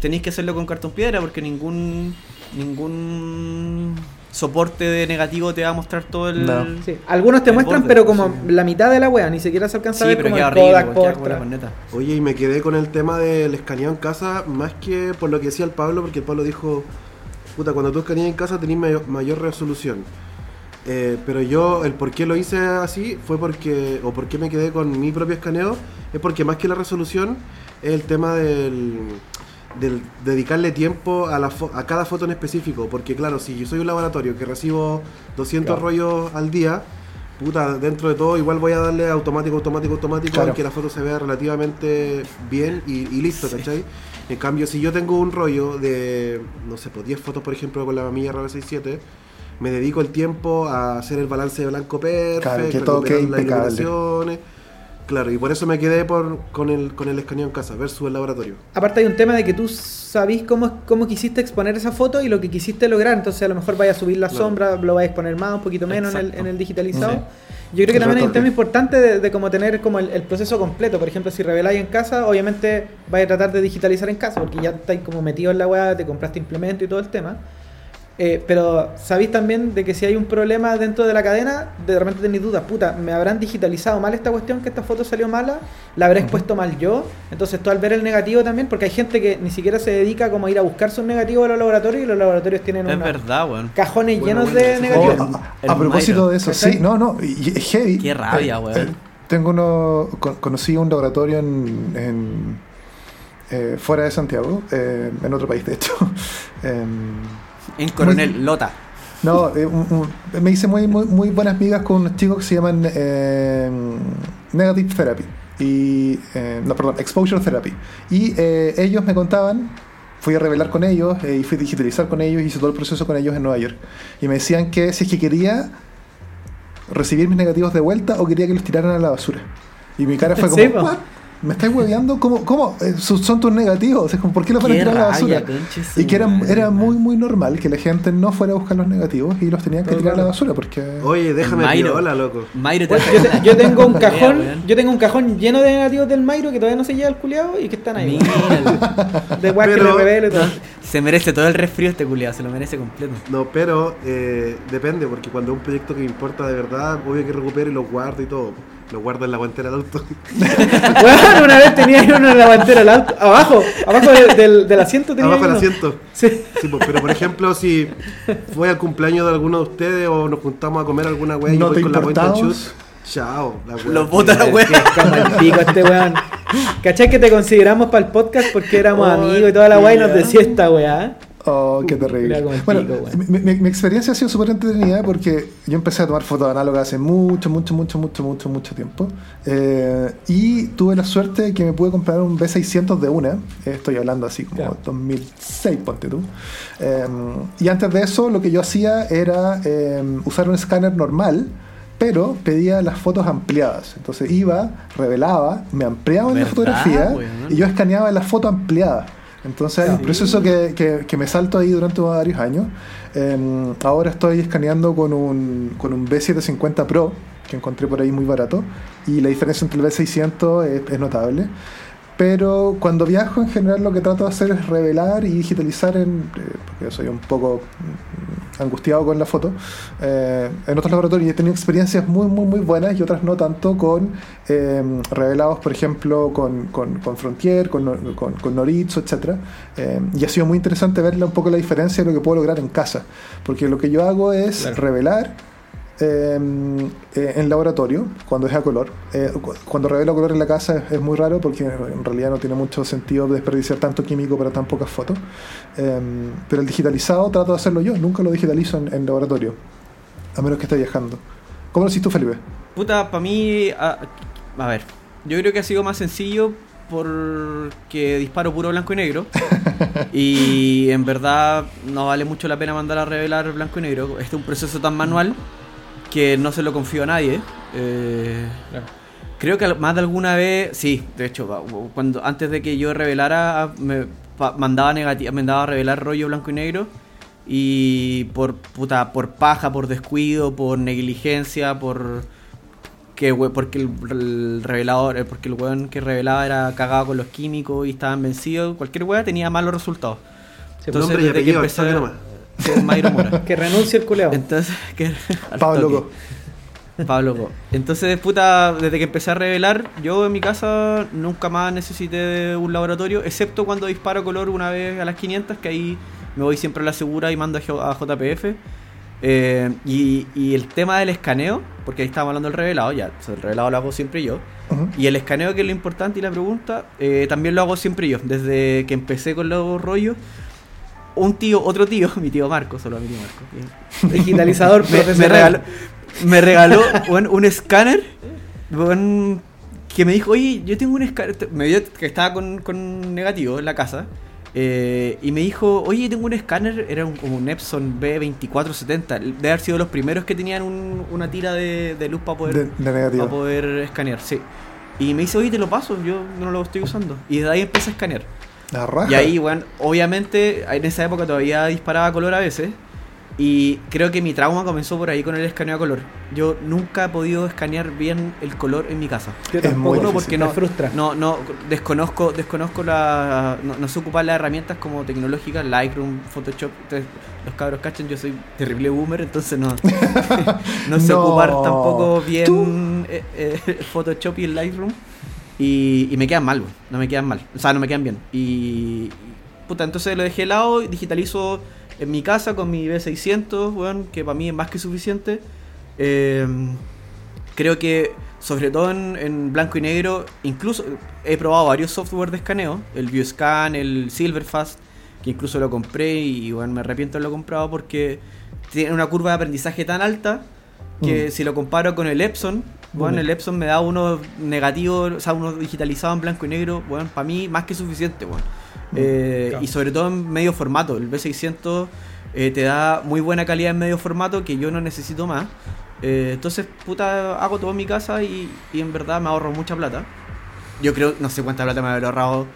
tenéis que hacerlo con cartón piedra porque ningún ningún soporte de negativo te va a mostrar todo el... No. Sí. Algunos te El muestran, borde, pero como sí. la mitad de la wea, ni siquiera se alcanza Sí, a ver pero como queda el horrible, Kodak. Oye, y me quedé con el tema del escaneado en casa, más que por lo que decía el Pablo, porque el Pablo dijo, puta, cuando tú escaneas en casa tenés mayor, mayor resolución. Eh, pero yo, el por qué lo hice así fue porque, o por qué me quedé con mi propio escaneo, es porque más que la resolución, es el tema del, del dedicarle tiempo a, la a cada foto en específico. Porque claro, si yo soy un laboratorio que recibo 200 Claro. rollos al día, puta, dentro de todo igual voy a darle automático, automático, automático, Claro. que la foto se vea relativamente bien y, y listo, ¿cachai? En cambio, si yo tengo un rollo de, no sé, pues 10 fotos, por ejemplo, con la mamilla RB67, me dedico el tiempo a hacer el balance de blanco perfecto, Claro, que todo quede impecable. Claro, y por eso me quedé por, con, el, con el escaneo en casa versus el laboratorio. Aparte hay un tema de que tú sabís cómo, cómo quisiste exponer esa foto y lo que quisiste lograr, entonces a lo mejor vaya a subir la Claro. sombra, lo vaya a exponer más, un poquito menos en el, en el digitalizado. Sí. Yo creo que también hay un tema importante de, de como tener como el, el proceso completo. Por ejemplo, si reveláis en casa, obviamente vais a tratar de digitalizar en casa, porque ya estáis como metido en la weá, te compraste implemento y todo el tema. Eh, pero sabéis también de que si hay un problema dentro de la cadena, de repente tenéis dudas, puta, ¿me habrán digitalizado mal esta cuestión que esta foto salió mala? ¿La habré expuesto mal yo? Entonces tú al ver el negativo también, porque hay gente que ni siquiera se dedica como a ir a buscar sus negativos a los laboratorios y los laboratorios tienen Es una- verdad, weón. cajones Bueno, llenos bueno, de negativos. Oh, a, propósito de eso, ¿Cachai? sí, no, no, y, y es heavy. Qué rabia, Eh, weón. eh, tengo uno, con- conocí un laboratorio en, en, eh, fuera de Santiago, eh, en otro país de hecho. En Coronel, Lota. no, eh, un- un- me hice muy, muy, muy buenas migas con unos chicos que se llaman eh, Negative Therapy. Y, eh, no, perdón, Exposure Therapy. Y eh, ellos me contaban, fui a revelar con ellos eh, y fui a digitalizar con ellos, hice todo el proceso con ellos en Nueva York. Y me decían que si es que quería recibir mis negativos de vuelta o quería que los tiraran a la basura. Y mi cara fue como, Sí, po. "What? ¿Me estáis hueveando? ¿Cómo? cómo? Eh, son son tus negativos. Es como, ¿Por qué los van a tirar a la basura? Y que era, era muy, muy normal que la gente no fuera a buscar los negativos y los tenían que tirar a la basura porque... Oye, déjame Mayro. piola, loco. Mayro te yo, te- yo tengo un cajón, yo tengo un cajón lleno de negativos del Mairo que todavía no se lleva el culiado y que están ahí. Mira, De que Pero- le revelo y todo. se merece todo el resfrío este culiado, se lo merece completo. No, pero eh, depende, porque cuando es un proyecto que me importa de verdad, obvio que recupere y lo guardo y todo. Lo guardo en la guantera del auto. Weón, una vez tenía uno en la guantera al alto, abajo, abajo del, del, del asiento tenía Abajo del asiento. Sí. Sí, pues, pero por ejemplo, si fue al cumpleaños de alguno de ustedes o nos juntamos a comer alguna weá y ¿No voy te con la importamos? shoot, chao. La weá. Los bota la el pico este weón. ¿Cachai que te consideramos para el podcast porque éramos Oh, amigos y toda la weá y nos decía esta weá? Oh, qué terrible. Bueno, pico, weón. mi, mi- mi experiencia ha sido súper entretenida porque yo empecé a tomar fotos análogas hace mucho, mucho, mucho, mucho, mucho, mucho tiempo. Eh, y tuve la suerte de que me pude comprar un B600 de una. Eh, Estoy hablando así como Claro. 2006, ponte tú. Eh, y antes de eso, lo que yo hacía era eh, usar un escáner normal. Pero pedía las fotos ampliadas. Entonces iba, revelaba, me ampliaba en la ¿Verdad, fotografía y yo escaneaba la foto ampliada. Entonces hay un proceso que, que- que me salto ahí durante varios años. Eh, ahora estoy escaneando con un, con un B750 Pro que encontré por ahí muy barato y la diferencia entre el B600 es, es notable. Pero cuando viajo en general lo que trato de hacer es revelar y digitalizar en, eh, porque soy un poco mm, angustiado con la foto, eh, en otros laboratorios y he tenido experiencias muy muy muy buenas y otras no tanto con eh, revelados por ejemplo con, con, con Frontier, con, con, con etc. Eh, y ha sido muy interesante ver un poco la diferencia de lo que puedo lograr en casa, porque lo que yo hago es Claro. revelar eh, eh, en laboratorio, cuando es a color. Eh, cu- cuando revelo color en la casa es, es muy raro porque en realidad no tiene mucho sentido desperdiciar tanto químico para tan pocas fotos. Eh, pero el digitalizado trato de hacerlo yo, nunca lo digitalizo en, en laboratorio, a menos que esté viajando. ¿Cómo lo hiciste tú, Felipe? Puta, para mí, a, a ver, yo creo que ha sido más sencillo porque disparo puro blanco y negro. y en verdad no vale mucho la pena mandar a revelar blanco y negro. Este es un proceso tan manual que no se lo confío a nadie. Eh, Creo que al- más de alguna vez, sí, de hecho, cuando antes de que yo revelara, me pa- mandaba negati- mandaba a revelar rollo blanco y negro y por puta, por paja, por descuido, por negligencia, por que porque el, el revelador, eh, porque el weón que revelaba era cagado con los químicos y estaban vencidos, cualquier weá tenía malos resultados. Sí, Entonces, Nombre y desde que empecé Sí, Mayro Mora. Que renuncie el culeado. Entonces, que Pablo. Go. Pablo Go. Entonces, puta, desde que empecé a revelar, yo en mi casa nunca más necesité de un laboratorio, excepto cuando disparo color una vez a las 500, que ahí me voy siempre a la segura y mando a JPF. Eh, y, y el tema del escaneo, porque ahí estábamos hablando del revelado, ya, el revelado lo hago siempre yo. Ujú. Y el escaneo, que es lo importante y la pregunta, eh, también lo hago siempre yo. Desde que empecé con los rollos, un tío, otro tío, mi tío Marco, solo a mi tío Marco. Digitalizador me, me regaló, me regaló un escáner weón, que me dijo, oye, yo tengo un escáner, me dio que estaba con, con negativo en la casa, eh, y me dijo, oye, tengo un escáner, era un, como un Epson B2470, debe haber sido los primeros que tenían un- una tira de, de luz para poder, De, para poder escanear, sí. Y me dice, oye, te lo paso, yo no lo estoy usando. Y de ahí empecé a escanear. La raja. Y ahí, bueno, obviamente en esa época todavía disparaba color a veces. Y creo que mi trauma comenzó por ahí con el escaneo a color. Yo nunca he podido escanear bien el color en mi casa. Yo Es muy porque me no, frustra. no, no, desconozco, desconozco la, no, no sé ocupar las herramientas como tecnológicas, Lightroom, Photoshop. Ustedes, los cabros cachan, yo soy terrible boomer, entonces no, no sé No. ocupar tampoco bien eh, eh, Photoshop y el Lightroom. Y, y me quedan mal, güey. no me quedan mal. O sea, no me quedan bien. Y, puta, entonces lo dejé de lado digitalizo en mi casa con mi B600, weón, que para mí es más que suficiente. Eh, creo que sobre todo en, en blanco y negro, incluso he probado varios software de escaneo, el ViewScan, el Silverfast, que incluso lo compré y bueno, me arrepiento de haberlo comprado porque tiene una curva de aprendizaje tan alta que Mm. si lo comparo con el Epson, bueno, el Epson me da uno negativo, o sea, uno digitalizado en blanco y negro, bueno, para mí más que suficiente, bueno. Eh, Claro. Y sobre todo en medio formato, el B600 eh, te da muy buena calidad en medio formato que yo no necesito más. Eh, entonces, puta, hago todo en mi casa y, y en verdad me ahorro mucha plata. Yo creo, no sé cuánta plata me habré ahorrado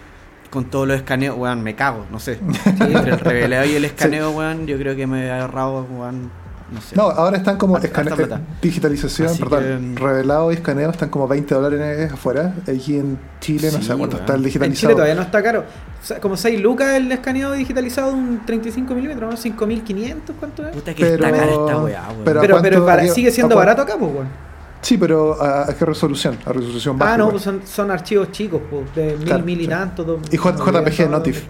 con todos los escaneos, weón, me cago, no sé. Entre el reveleo y el escaneo, weón, yo creo que me he ahorrado, weón, no sé. No, ahora están como Harta- escane- harta plata. digitalización, Así perdón, que- revelado y escaneo están como 20 dólares afuera. Aquí en Chile no Sí, sé cuánto está el En digitalizado. Chile todavía no está caro. O sea, como 6 lucas el escaneado digitalizado de un 35 milímetros, ¿no? 5500, ¿cuánto es? Puta que Pero- está cara esta weá, weón. pero- ¿a Pero, pero para- sigue siendo barato acá, pues, weón. Sí, pero ¿a, a qué resolución? A resolución baja. Ah, no, pues son, son archivos chicos, pues, de mil, Claro, mil y sí. tanto. dos- Y J- no, JPG, no, no TIFF.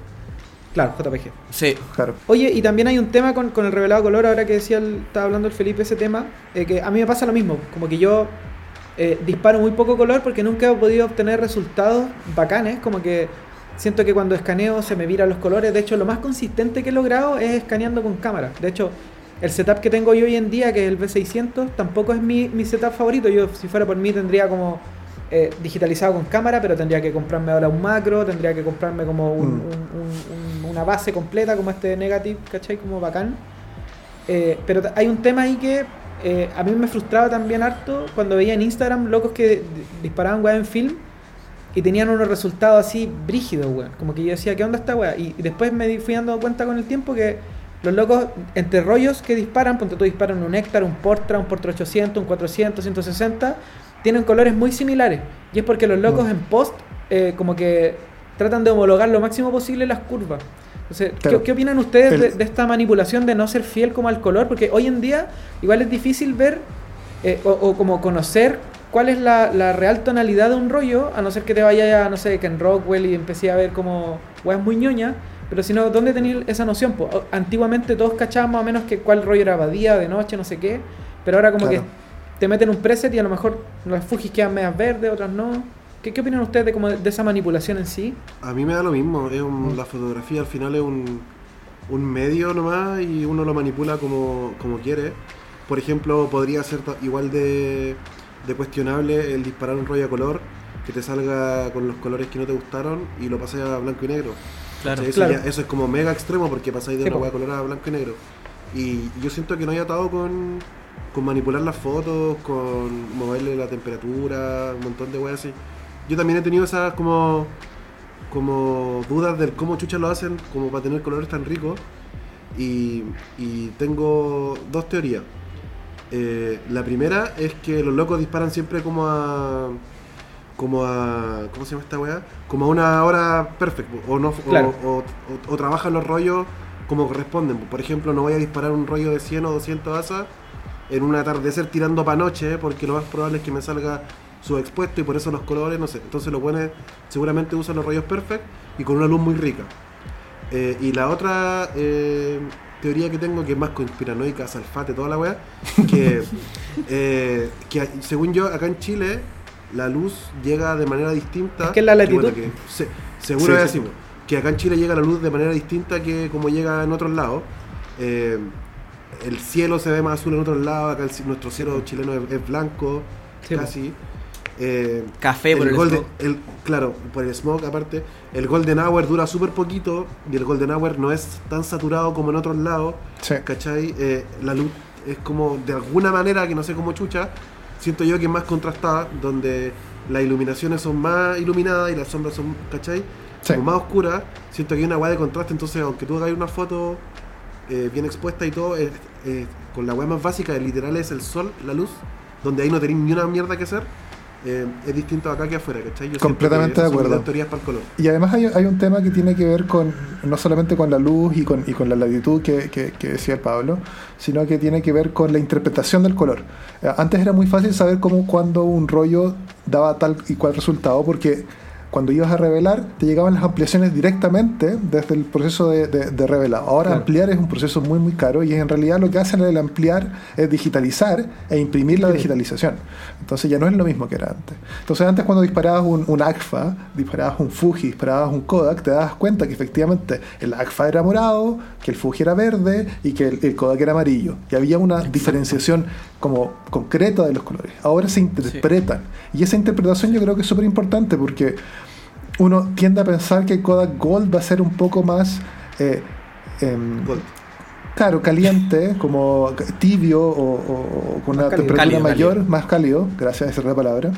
Claro, JPG. Sí, Claro. Oye, y también hay un tema con, con el revelado color, ahora que decía el- estaba hablando el Felipe ese tema, eh, que a mí me pasa lo mismo, como que yo eh, disparo muy poco color porque nunca he podido obtener resultados bacanes, como que siento que cuando escaneo se me viran los colores, de hecho lo más consistente que he logrado es escaneando con cámara, de hecho el setup que tengo yo hoy en día, que es el V600, tampoco es mi, mi setup favorito, yo si fuera por mí tendría como eh, digitalizado con cámara, pero tendría que comprarme ahora un macro, tendría que comprarme como un- Mm. un- un- un- una base completa como este Negative, ¿cachai? Como bacán. Eh, pero hay un tema ahí que eh, a mí me frustraba también harto cuando veía en Instagram locos que di- disparaban weá en film y tenían unos resultados así brígidos, weón. Como que yo decía, ¿qué onda esta weá? Y, y después me fui dando cuenta con el tiempo que los locos, entre rollos que disparan, ponte tú disparan un Néctar, un Portra, un Portra 800, un 400, 160, tienen colores muy similares. Y es porque los locos Mm. en post, eh, como que tratan de homologar lo máximo posible las curvas. Entonces, ¿qué- Claro. ¿qué, opinan ustedes de, El- de esta manipulación de no ser fiel como al color? Porque hoy en día igual es difícil ver eh, o, o como conocer cuál es la, la real tonalidad de un rollo, a no ser que te vayas a, no sé, Ken Rockwell y empecé a ver como weas muy ñoña, pero si no, ¿dónde tenéis esa noción? Po? Antiguamente todos cachaban más o menos que cuál rollo era de día, de noche, no sé qué, pero ahora como Claro. que te meten un preset y a lo mejor las Fujis quedan medias verdes, otras no. ¿Qué, qué opinan ustedes de, como de, esa manipulación en sí? A mí me da lo mismo, es un- la fotografía al final es un, un medio nomás y uno lo manipula como, como quiere. Por ejemplo, podría ser igual de, de cuestionable el disparar un rollo a color que te salga con los colores que no te gustaron y lo pases a blanco y negro. claro. O sea, eso, Claro. ya- eso es como mega extremo porque pasáis de Sí, una hueá color a blanco y negro. Y yo siento que no hay atado con, con manipular las fotos, con moverle la temperatura, un montón de weas así. Yo también he tenido esas como como dudas del cómo chucha lo hacen como para tener colores tan ricos. Y, y tengo dos teorías. Eh, la primera es que los locos disparan siempre como a. como a. ¿cómo se llama esta weá? Como a una hora perfecta. O no o- o- o trabajan los rollos como corresponden. Por ejemplo, no voy a disparar un rollo de 100 o 200 asas en un atardecer tirando para noche, porque lo más probable es que me salga subexpuesto y por eso los colores, no sé. Entonces los buenos seguramente usan los rollos perfect y con una luz muy rica. Eh, y la otra eh, teoría que tengo, que es más conspiranoica, salfate, toda la weá, que, eh, que según yo, acá en Chile, la luz llega de manera distinta. Es que es la latitud. bueno, que se- seguro Sí, es así, que acá en Chile llega la luz de manera distinta que como llega en otros lados. El cielo se ve más azul en otros lados, acá el nuestro cielo chileno es, es blanco, Sí, casi. Eh, Café por el golden, smoke. el- claro, por el smoke aparte. El Golden Hour dura súper poquito y el Golden Hour no es tan saturado como en otros lados. Sí. ¿Cachai? Eh, la luz es como de alguna manera, que no sé cómo chucha, siento yo que es más contrastada, donde las iluminaciones son más iluminadas y las sombras son, ¿cachai? Sí. Como más oscuras. Siento que hay una guay de contraste, entonces aunque tú hagas una foto eh, bien expuesta y todo, eh, eh, con la guay más básica, literal es el sol, la luz, donde ahí no tenéis ni una mierda que hacer. eh, es distinto acá que afuera, ¿cachai? Yo Completamente de acuerdo. dos teorías para el color. Y además hay, hay un tema que tiene que ver con no solamente con la luz y con, y con la latitud que, que- que decía el Pablo, sino que tiene que ver con la interpretación del color. Eh, Antes era muy fácil saber cómo cuando un rollo daba tal y cual resultado, porque cuando ibas a revelar, te llegaban las ampliaciones directamente desde el proceso de, de, de revelar. Ahora Claro. ampliar es un proceso muy muy caro y en realidad lo que hacen al ampliar es digitalizar e imprimir la Sí. digitalización. Entonces ya no es lo mismo que era antes. Entonces antes cuando disparabas un, un AGFA, disparabas un Fuji, disparabas un Kodak, te dabas cuenta que efectivamente el AGFA era morado, que el Fuji era verde y que el, el Kodak era amarillo. Y había una diferenciación como concreta de los colores. Ahora se interpretan. Y esa interpretación yo creo que es súper importante porque uno tiende a pensar que Kodak Gold va a ser un poco más... eh, em, Gold. Claro, caliente, como tibio o, o- o con una cálido. temperatura Cálido, mayor, cálido. más cálido, gracias, esa es la palabra,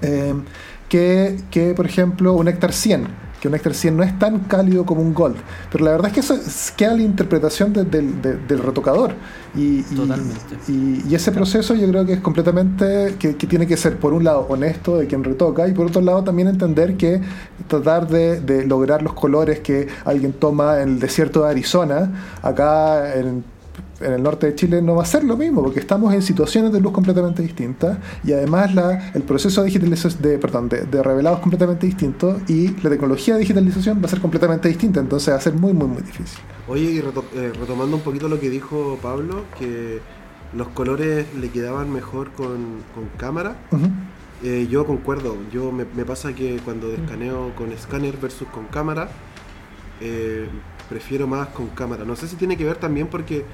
eh, que, que, por ejemplo, un Néctar 100, que un Néctar 100 no es tan cálido como un Gold, pero la verdad es que eso es- queda la interpretación de- del- de- del retocador. Y, y- Totalmente. Y, y ese proceso yo creo que es completamente, que, que tiene que ser, por un lado, honesto de quien retoca, y por otro lado también entender que tratar de, de lograr los colores que alguien toma en el desierto de Arizona, acá en, en el norte de Chile no va a ser lo mismo, porque estamos en situaciones de luz completamente distintas, y además la, el proceso de de, perdón, de, de revelado es completamente distinto, y la tecnología de digitalización va a ser completamente distinta, entonces va a ser muy, muy, muy difícil. Oye, y reto- eh, retomando un poquito lo que dijo Pablo, que los colores le quedaban mejor con, con cámara. Eh, yo concuerdo, yo me, me pasa que cuando escaneo con escáner versus con cámara, eh, prefiero más con cámara. No sé si tiene que ver también porque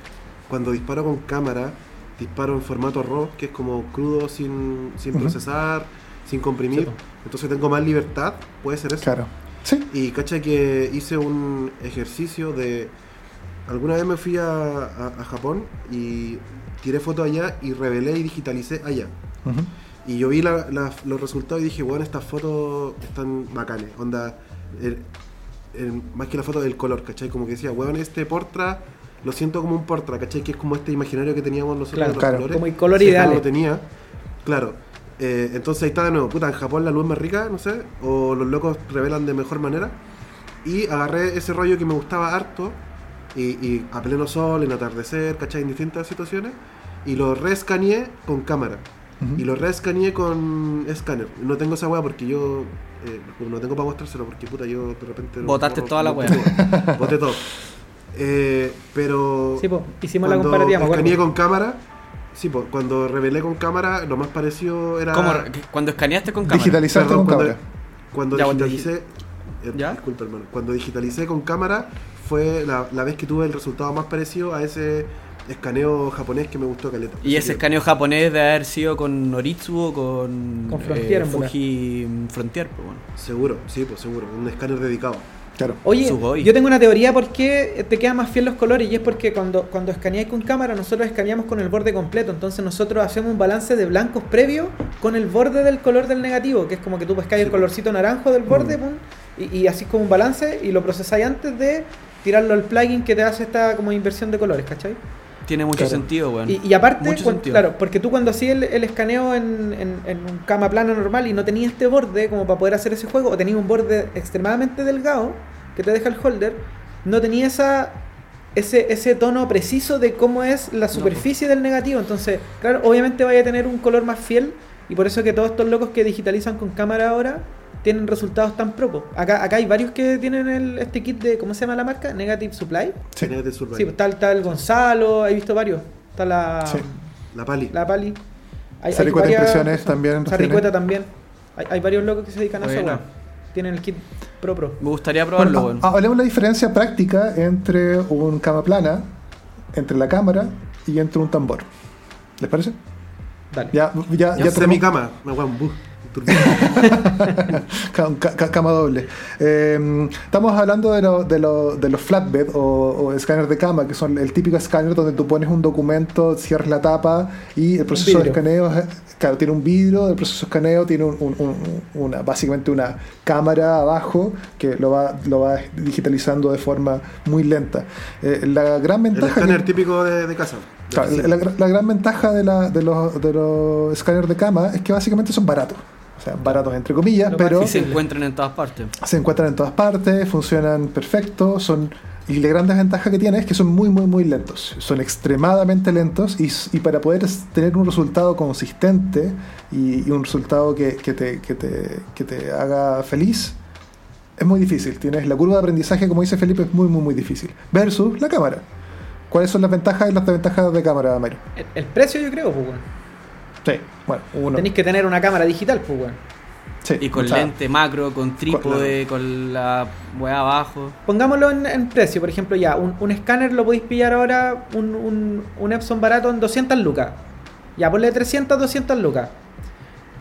cuando disparo con cámara, disparo en formato RAW, que es como crudo, sin, sin Ujú. procesar, sin comprimir. Sí. Entonces tengo más libertad, puede ser eso. Claro. Sí. Y cacha que hice un ejercicio de. Alguna vez me fui a, a- a Japón y tiré fotos allá y revelé y digitalicé allá. Ujú. Y yo vi la- la- los resultados y dije, bueno, estas fotos están bacanes. Onda, el- el- más que la foto del color, ¿cachai? Como que decía, weón, este portra lo siento como un portra, ¿cachai? Que es como este imaginario que teníamos nosotros Claro, de los claro. colores. Como el color ideal. no lo tenía. Claro. Eh, entonces ahí está de nuevo, puta, en Japón la luz es más rica, no sé, o los locos revelan de mejor manera. Y agarré ese rollo que me gustaba harto, y, y a pleno sol, en atardecer, ¿cachai? En distintas situaciones, y lo reescaneé con cámara. Ujú. Y lo reescaneé con escáner. No tengo esa weá porque yo eh, no tengo para mostrárselo porque puta yo de repente... Botaste borro- toda la lo- weá. Boté todo. Eh, pero... Sí, po, hicimos la cuando comparativa, escaneé con cámara... Sí, pues cuando revelé con cámara, lo más parecido era... ¿Cómo? Cuando escaneaste con cámara. Digitalizarte Perdón, con cuando, cámara. cuando Ya, digitalicé... eh, ¿Ya? Disculpa, hermano. Cuando digitalicé con cámara fue la, la vez que tuve el resultado más parecido a ese escaneo japonés que me gustó caleta. Y ese que- escaneo japonés de haber sido con Noritsu o con, Con Frontier, eh. Fuji Frontier. Pues bueno. Seguro, sí, pues seguro. Un escáner dedicado. Claro. Oye, yo tengo una teoría por qué te quedan más fiel los colores y es porque cuando, cuando escaneáis con cámara nosotros escaneamos con el borde completo, entonces nosotros hacemos un balance de blancos previo con el borde del color del negativo, que es como que tú pescáis el colorcito naranjo del borde Mm. pum, y, y así es como un balance y lo procesáis antes de tirarlo al plugin que te hace esta como inversión de colores, ¿cachai? Tiene mucho Claro. sentido, weón. Y, y aparte, Mucho cuan- sentido. claro, porque tú cuando hacías el, el escaneo en, en- en un cama plana normal y no tenías este borde como para poder hacer ese juego, o tenías un borde extremadamente delgado que te deja el holder, no tenía esa, ese, ese tono preciso de cómo es la superficie del negativo. Entonces, claro, obviamente vaya a tener un color más fiel y por eso que todos estos locos que digitalizan con cámara ahora tienen resultados tan propos. Acá, acá hay varios que tienen el, este kit de, ¿cómo se llama la marca? Negative Supply. Sí. Negative Survival. Sí, pues, está, el- está el Gonzalo, he visto varios. Está la, Sí. La Pali. la Pali. Hay, Saricueta varias Impresiones también Saricueta tiene. también. Hay, hay varios locos que se dedican a eso. Tienen el kit Pro Pro. Me gustaría probarlo, Bueno, weón. ha- hablemos de la diferencia práctica entre un cama plana, entre la cámara y entre un tambor. ¿Les parece? Dale. Ya, ya, Ya, ya sé mi tenemos- cama. Me voy a un bus. Cama doble. Eh, estamos hablando de, lo- de, lo- de los flatbed o, o escáneres de cama, que son el típico escáner donde tú pones un documento, cierras la tapa y el proceso de escaneo, es- claro, tiene un vidrio, el proceso de escaneo tiene un- un- un- una, básicamente una cámara abajo que lo va, lo va digitalizando de forma muy lenta. Eh, la gran El ventaja... que- escáner típico de, de casa. de Claro, oficina. la, la- la gran ventaja de, la- de los, de los escáneres de cama es que básicamente son baratos. O sea, baratos entre comillas, pero Y se encuentran en todas partes. se encuentran en todas partes, funcionan perfecto, son Y la gran desventaja que tiene es que son muy, muy, muy lentos. Son extremadamente lentos y, y para poder tener un resultado consistente y, y un resultado que, que te, que, te, que te haga feliz, es muy difícil. Tienes la curva de aprendizaje, como dice Felipe, es muy, muy, muy difícil. Versus la cámara. ¿Cuáles son las ventajas y las desventajas de cámara, Mario? El, el precio yo creo, pues. Sí, bueno, uno. Tenéis que tener una cámara digital, pues, weón. Sí, Y con o sea, lente macro, con trípode, con la weá abajo. Pongámoslo en, en precio, por ejemplo, ya, un, un escáner lo podéis pillar ahora, un, un, un Epson barato en 200 lucas. Ya, ponle 300, 200 lucas.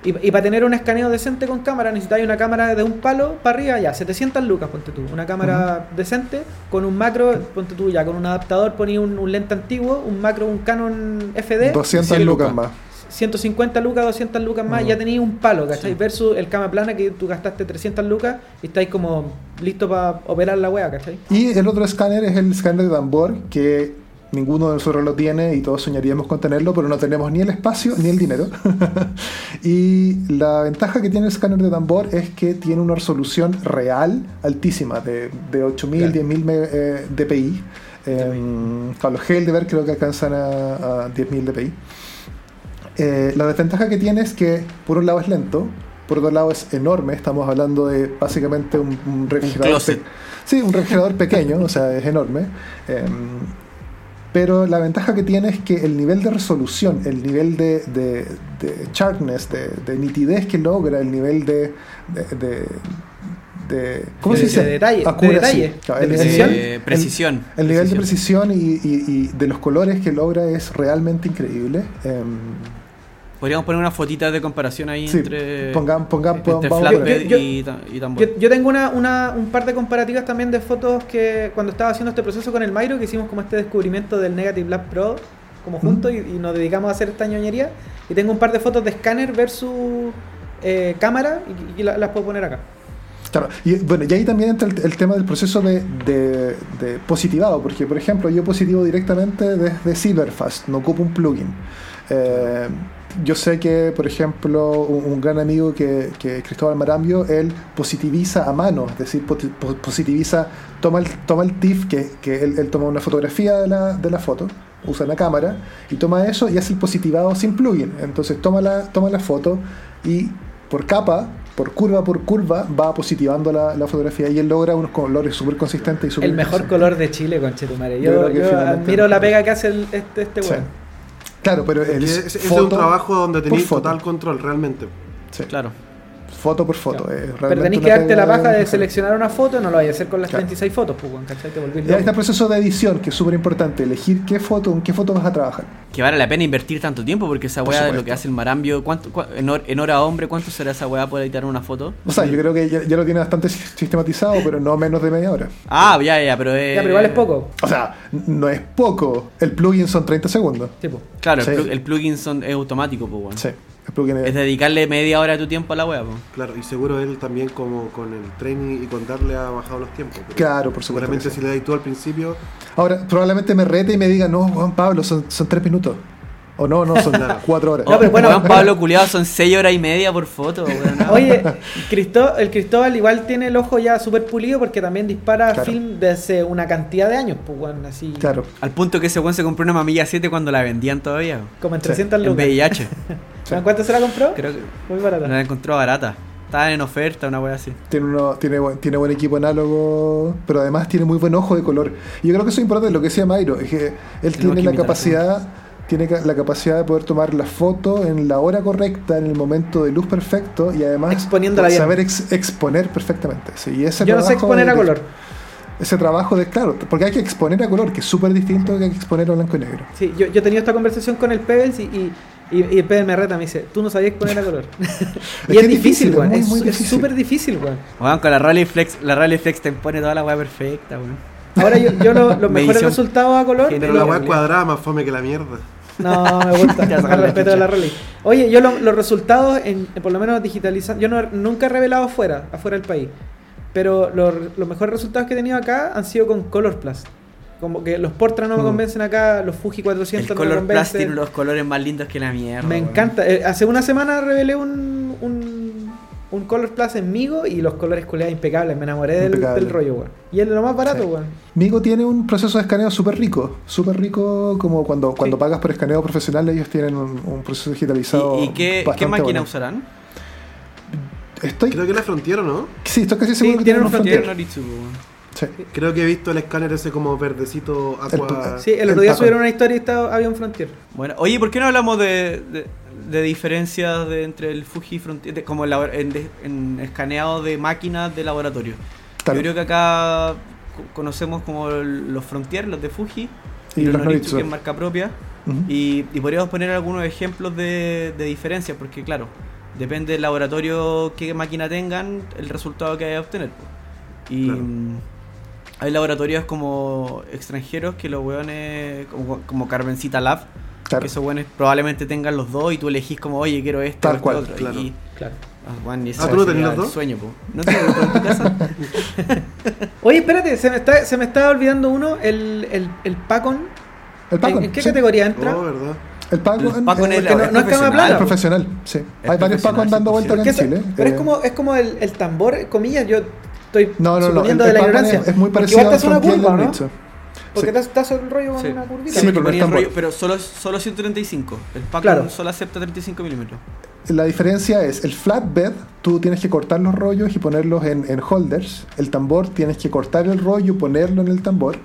Y, y para tener un escaneo decente con cámara necesitáis una cámara de un palo para arriba, ya, 700 lucas, ponte tú. Una cámara decente con un macro, ponte tú ya, con un adaptador poní un, un lente antiguo, un macro, un Canon FD. 200 100 lucas lucas. más. 150 lucas, 200 lucas más, Mm. ya tenéis un palo, ¿cachai? Sí. Versus el cama plana que tú gastaste 300 lucas y estáis como listos para operar la wea, ¿cachai? Y el otro escáner es el escáner de Danbor, que ninguno de nosotros lo tiene y todos soñaríamos con tenerlo, pero no tenemos ni el espacio ni el dinero. y la ventaja que tiene el escáner de Danbor es que tiene una resolución real altísima, de, de 8000, Claro. 10000 me- eh, dpi. Eh, claro, los Heidelberg creo que alcanzan a, a 10.000 dpi. Eh, la desventaja que tiene es que por un lado es lento, por otro lado es enorme, estamos hablando de básicamente un, un refrigerador. pe- sí, un refrigerador pequeño, o sea, es enorme. Eh, pero la ventaja que tiene es que el nivel de resolución, el nivel de, de, de sharpness, de, de nitidez que logra, el nivel de. de, de- de- ¿Cómo De- se dice? de detalle, detalle, de el- el precisión. el nivel de precisión y, y- y de los colores que logra es realmente increíble. Em, Podríamos poner una fotita de comparación ahí sí, entre, pongan, pongan, entre flatbed poner- Yo- yo- y, y tambor. Yo, yo tengo una, una- un par de comparativas también de fotos que cuando estaba haciendo este proceso con el Mairo, que hicimos como este descubrimiento del Negative Lab Pro, como juntos, y, y nos dedicamos a hacer esta ñoñería. Y tengo un par de fotos de escáner versus eh, cámara, y, y la- las puedo poner acá. Claro, y bueno, y ahí también entra el, el tema del proceso de, de- de positivado, porque por ejemplo yo positivo directamente desde Silverfast, no ocupo un plugin. Eh, yo sé que, por ejemplo, un, un gran amigo que, que es Cristóbal Marambio, él positiviza a mano, es decir, positiviza, toma el, toma el TIFF, que, que él, él toma una fotografía de la, de la foto, usa la cámara, y toma eso y hace el positivado sin plugin. Entonces toma la, toma la foto y por capa, por curva por curva, va positivando la, la fotografía y él logra unos colores súper consistentes y súper El mejor color de Chile, conchetumare. Yo Yo, yo finalmente- admiro la pega que hace el- este, este Sí. Claro, pero Es, el es- es foto un trabajo donde tenéis total control, realmente. Sí, Claro. Foto por foto. Claro. es Pero tenéis que darte la paja de seleccionar una foto, no lo vais a hacer con las Claro. 36 fotos, pues, weón, ¿cachai? Te está el proceso de edición, que es súper importante, elegir qué foto, en qué foto vas a trabajar. Que vale la pena invertir tanto tiempo porque esa weá de lo que hace el marambio, ¿cuánto, cua- en, hor- en hora hombre, ¿cuánto será esa weá por editar una foto? O sea, yo creo que ya, ya lo tiene bastante sistematizado, pero no menos de media hora. Ah, ya, ya, pero es. Ya, pero igual es poco. O sea, no es poco. El plugin son 30 segundos. Tipo. Claro, Sí. el, plu- el plugin son, es automático, pues. Sí, es... Dedicarle media hora de tu tiempo a la weá, pues. Claro, y seguro él también como con el training y con darle ha bajado los tiempos. Claro, por supuesto Seguramente sí. si le das tú al principio, Ahora, probablemente me rete y me diga, no, Juan Pablo, son, son 3 minutos. O no, no, son 4 horas. No, pero bueno, Weón, Pablo culiado son 6 horas y media por foto, weón. no. Oye, Cristó- el Cristóbal igual tiene el ojo ya súper pulido porque también dispara Claro. film desde una cantidad de años, pues, weón, así. Claro. Al punto que ese weón se compró una mamilla 7 cuando la vendían todavía. Como en Sí, 300 En lucas. VIH. ¿En cuánto se la compró? Creo que Muy barata. la encontró barata. Estaba en oferta, una weá así. Tiene, uno, tiene, buen- tiene buen equipo análogo, pero además tiene muy buen ojo de color. Y yo creo que eso es importante, lo que decía Mayro, es que él Tenemos tiene que la capacidad, tiene la capacidad de poder tomar la foto en la hora correcta, en el momento de luz perfecto y además Exponiéndola bien. saber ex- exponer perfectamente. Sí, y ese Yo no sé exponer de- a color. Ese trabajo de, claro, porque hay que exponer a color, que es súper distinto que hay que exponer a blanco y negro. Sí, yo, yo he tenido esta conversación con el Pebbles y, y, y, y el Pebbles me reta, me dice, tú no sabías exponer a color. y es es difícil, weón. es súper difícil, weón. Weón, con la Rally Flex, la Rally Flex te pone toda la weá perfecta, weón. Ahora yo, yo lo- los mejores Medición. resultados a color. Pero la lo- weá cuadrada más fome que la mierda. No, me gusta. La respeto de la rally. Oye, yo lo- los resultados, en, en por lo menos digitalizando, yo no, nunca he revelado afuera, afuera del país. Pero los, los mejores resultados que he tenido acá han sido con Color Plus. Como que los Portra no me Mm. convencen acá, los Fuji El 400 no me Color Plus convencen. tiene los colores más lindos que la mierda. Me encanta. Eh, hace una semana revelé un, un, un Color Plus en Migo y los colores culeados impecables. Me enamoré del, del rollo, weón. Y es lo más barato, Sí. weón. Migo tiene un proceso de escaneo súper rico, súper rico como cuando, cuando Sí. pagas por escaneo profesional ellos tienen un, un proceso digitalizado. ¿Y, y qué, qué máquina bueno. usarán? Estoy, Creo que la Frontier, ¿o no? sí, estoy casi Sí, seguro que tienen tienen un un Tiene Frontier. Sí. Creo que he visto el escáner ese como verdecito aqua. Sí, el El otro día subieron una historia y estaba, había un Frontier. Bueno, oye, ¿por qué no hablamos de, de, de diferencias de, entre el Fuji y Frontier, de- como en, en, de- en escaneado de máquinas de laboratorio? Claro. Yo creo que acá co- conocemos como el- los Frontier, los de Fuji, y, Y los Noritsu, que es marca propia. Y, y podríamos poner algunos ejemplos de, de diferencias, porque claro, depende del laboratorio qué máquina tengan, el resultado que vaya a obtener. Y Claro. Hay laboratorios como extranjeros que los weones, como, como Carmencita Lab, Claro. que esos weones probablemente tengan los dos y tú elegís como, oye, quiero este Tal o este cual, otro. claro. Y, Claro. ah, y eso Ah, ¿tú no tenías el dos? sueño, po. ¿No en tu casa? Oye, espérate, se me está, se me está olvidando uno, el, el, el Pacon. El Paco. ¿En, en qué sí. categoría entra? Oh, ¿verdad? El Paco, El Paco eh, en el- no- es no es cama plana, po. profesional, sí. Es Hay varios Pacos dando vueltas en Chile. pero eh, es como, es como el, el tambor, comillas, yo estoy No, no, no. el- de la ignorancia. Es, es muy parecido hace una curva, ¿no? Porque Sí. hace el rollo con Sí. una curvita. Sí, Sí, pero el rollo, solo, solo 135. El Claro. solo acepta 35 milímetros. La diferencia es el flatbed, tú tienes que cortar los rollos y ponerlos en, en holders. El tambor tienes que cortar el rollo, ponerlo en el tambor.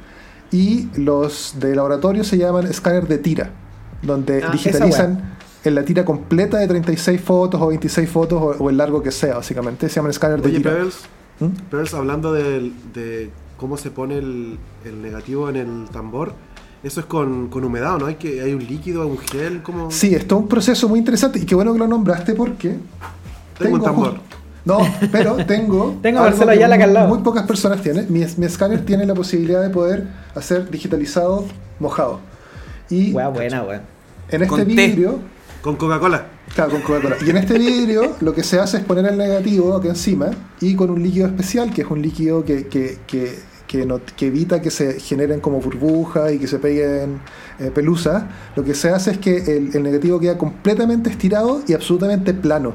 Y los de laboratorio se llaman escáner de tira, donde Ah, digitalizan en la tira completa de 36 fotos o 26 fotos o, o el largo que sea, básicamente. Se llaman escáner de tira. Pebbles, ¿Mm? Pebbles, hablando de, cómo se pone el, el negativo en el tambor, eso es con, con humedad, ¿o ¿no? Hay, que, hay un líquido, un gel, como... Sí, esto es un proceso muy interesante y qué bueno que lo nombraste porque Tengo un tambor. justo- No, pero tengo. Tengo Marcelo que Ayala acá al lado. Muy pocas personas tienen. Mi, mi escáner tiene la posibilidad de poder hacer digitalizado mojado. Y Wea buena, weón. en este Con té. Con Coca-Cola. Y en este vidrio lo que se hace es poner el negativo aquí encima y con un líquido especial, que es un líquido que, que, que, evita que se generen como burbujas y que se peguen eh, pelusas. Lo que se hace es que el, negativo queda completamente estirado y absolutamente plano.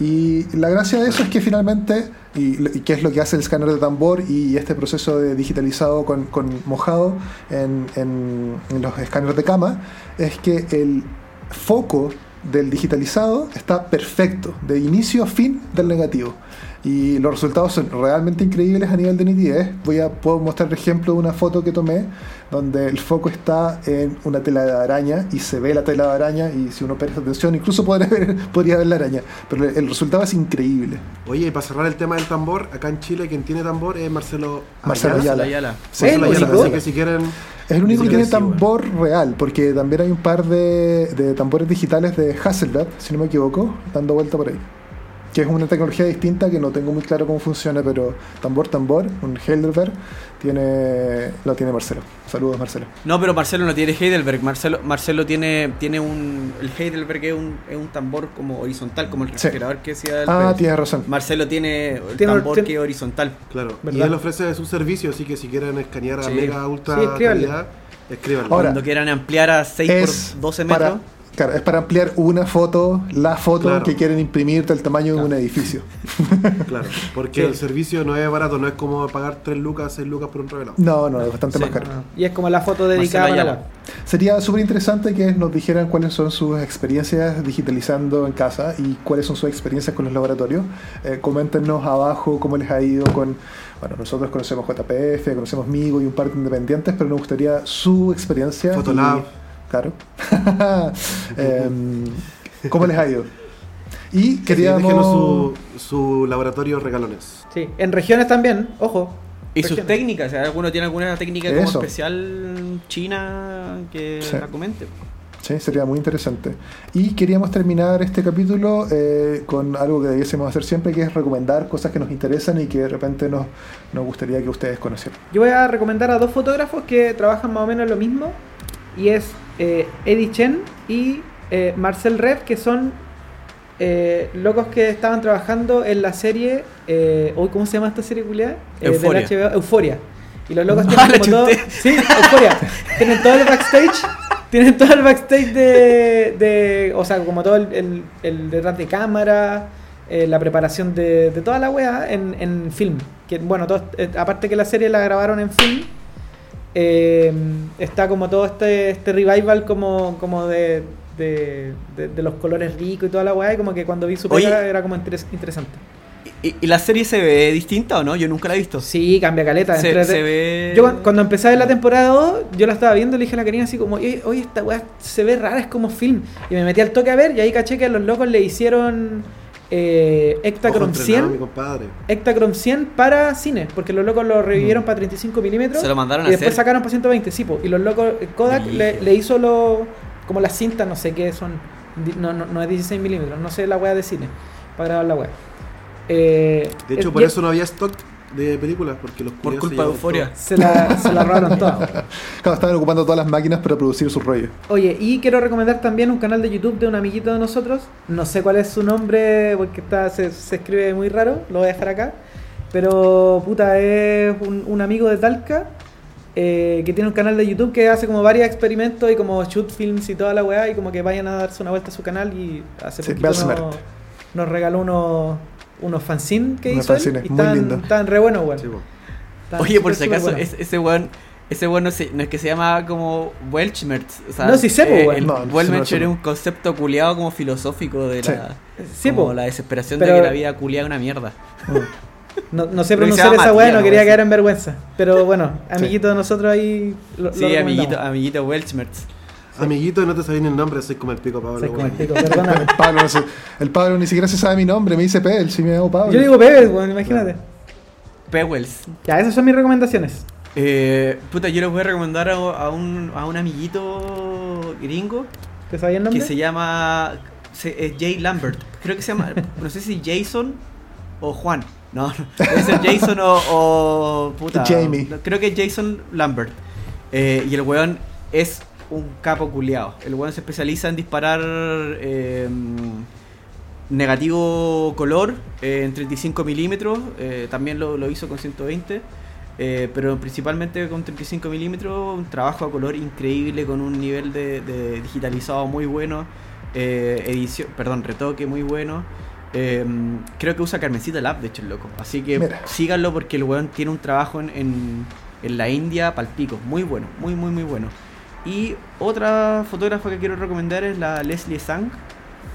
Y la gracia de eso es que finalmente, y, y que es lo que hace el escáner de tambor y este proceso de digitalizado con, con mojado en, en- en los escáneres de cama, es que el foco del digitalizado está perfecto, de inicio a fin del negativo. Y los resultados son realmente increíbles a nivel de nitidez. Voy a, puedo mostrar el ejemplo de una foto que tomé donde el foco está en una tela de araña y se ve la tela de araña y si uno presta atención incluso podría ver, podría ver la araña. Pero el resultado es increíble. Oye, y para cerrar el tema del tambor, acá en Chile quien tiene tambor es Marcelo Marcelo Ayala. Ayala. Ayala. Sí, ¿Es el Marcelo Ayala? Así que si quieren... Es el único que tiene tambor real, porque también hay un par de, de tambores digitales de Hasselblad, si no me equivoco, dando vuelta por ahí. Que es una tecnología distinta que no tengo muy claro cómo funciona, pero tambor, tambor, un Heidelberg, tiene, lo tiene Marcelo. Saludos, Marcelo. No, pero Marcelo no tiene Heidelberg. Marcelo, Marcelo tiene, tiene un. El Heidelberg es un, es un tambor como horizontal, como el Sí. refrigerador que decía el Ah, tienes razón. Marcelo tiene el Tiene- tambor tiene- que es horizontal. Claro. Y ¿Verdad? él ofrece su servicio, así que si quieren escanear a Sí. mega ultra Sí, calidad, escríbanlo. Ahora, Cuando quieran ampliar a 6 Es por 12 metros. para, claro, es para ampliar una foto, la foto Claro. que quieren imprimir del tamaño de un edificio. Claro, porque Sí. el servicio no es barato, no es como pagar 3 lucas, 6 lucas por un revelado. No, no, es bastante Sí. más caro. Ah, Y es como la foto dedicada Ayala. la. Sería súper interesante que nos dijeran cuáles son sus experiencias digitalizando en casa y cuáles son sus experiencias con los laboratorios. Eh, coméntenos abajo cómo les ha ido con... Bueno, nosotros conocemos JPF, conocemos Migo y un par de independientes, pero nos gustaría su experiencia. Fotolab. y- claro. Em, ¿Cómo les ha ido? Y queríamos... Déjenos su, su laboratorio regalones. Sí, en regiones también, ojo. Y sus técnicas. ¿alguno tiene alguna técnica como especial china que Sí. la comente? Sí, sería muy interesante. Y queríamos terminar este capítulo eh, con algo que debiésemos hacer siempre, que es recomendar cosas que nos interesan y que de repente nos, nos gustaría que ustedes conocieran. Yo voy a recomendar a dos fotógrafos que trabajan más o menos lo mismo. Y es eh, Eddie Chen y eh, Marcel Rev, que son eh, locos que estaban trabajando en la serie. Eh, hoy, ¿Cómo se llama esta serie, culiada? Euforia. Euforia. Y los locos Ah, tienen la como todo. Sí, Euforia. tienen todo el backstage. Tienen todo el backstage de. de o sea, como todo el, el- el detrás de cámara. eh, la preparación de, de toda la weá en, en film. Que, bueno, todo- eh, aparte que la serie la grabaron en film, eh, está como todo este, este revival como, como de, de, de- de los colores ricos y toda la weá, y como que cuando vi su pega era como interes- interesante. ¿Y, y la serie se ve distinta o no? Yo nunca la he visto. Sí, cambia caleta. se, entre- se ve. Yo cuando- empecé a ver la temporada 2, yo la estaba viendo y le dije a la Karina así como, oye, oye, esta weá se ve rara, es como film. Y me metí al toque a ver y ahí caché que a los locos le hicieron eh, Ojo Ektachrome entrenado, mi 100, compadre. Ektachrome 100 para cine, porque los locos lo revivieron para 35 milímetros Se lo mandaron y a después hacer. sacaron para 120, sí, po. y los locos, eh, Kodak le, hizo lo, como las cintas, no sé qué son, no, no, no es 16 milímetros, no sé la weá de cine, para grabar la weá. Eh, De hecho, por eso no había stock de películas, porque los Por culpa de Euforia. Se la, se la robaron todas. Claro, estaban ocupando todas las máquinas para producir sus rollos. Oye, y quiero recomendar también un canal de YouTube de un amiguito de nosotros. No sé cuál es su nombre porque está, se, se escribe muy raro, lo voy a dejar acá. Pero, puta, es un, un amigo de Talca eh, que tiene un canal de YouTube que hace como varios experimentos y como shoot films y toda la weá. Y como que vayan a darse una vuelta a su canal. Y hace Sí, poquito nos, nos regaló unos, unos fanzines que Unos hizo. él, fanzines, y muy lindo. estaban re buenos, weón. Sí, Oye, por si acaso, es- ese weón. Ese weón no, es que se llama como Welchmerz. O sea, No, sí sé, eh, weón. No, Welchmerz era un concepto culiado como filosófico de Sí. la. Sí, como la desesperación Pero- de que la vida culiada es una mierda. No, no sé pronunciar esa weá, no ¿no? quería caer en vergüenza. Pero bueno, amiguito de nosotros ahí lo, lo Sí, recomendamos. amiguito, amiguito Welchmerz. Amiguito, no te sabía ni el nombre, soy como el pico Pablo. Soy como el pico, perdóname. El Pablo, el ni siquiera se sabe mi nombre, me dice P, él sí me llamo Pablo. Yo digo Pepe, bueno, imagínate. Pewells. Ya, esas son mis recomendaciones. Eh, puta, yo les voy a recomendar a, a un, a un amiguito gringo ¿Te sabía el nombre? que se llama se- es Jay Lambert. Creo que se llama, no sé si Jason o Juan. No, no, debe ser Jason o, o puta. Jamie. Creo que es Jason Lambert. Eh, y el weón es un capo culiao. El weón se especializa en disparar eh, negativo color eh, en 35 milímetros. eh, también lo, lo hizo con 120. eh, pero principalmente con 35 milímetros, un trabajo a color increíble con un nivel de, de digitalizado muy bueno, edición, perdón, retoque muy bueno. Eh, creo que usa Carmencita Lab, de hecho, el loco. Así que Mira. síganlo porque el weón tiene un trabajo en, en, en la India palpico. Muy bueno, muy, muy, muy bueno. Y otra fotógrafa que quiero recomendar es la Leslie Sang.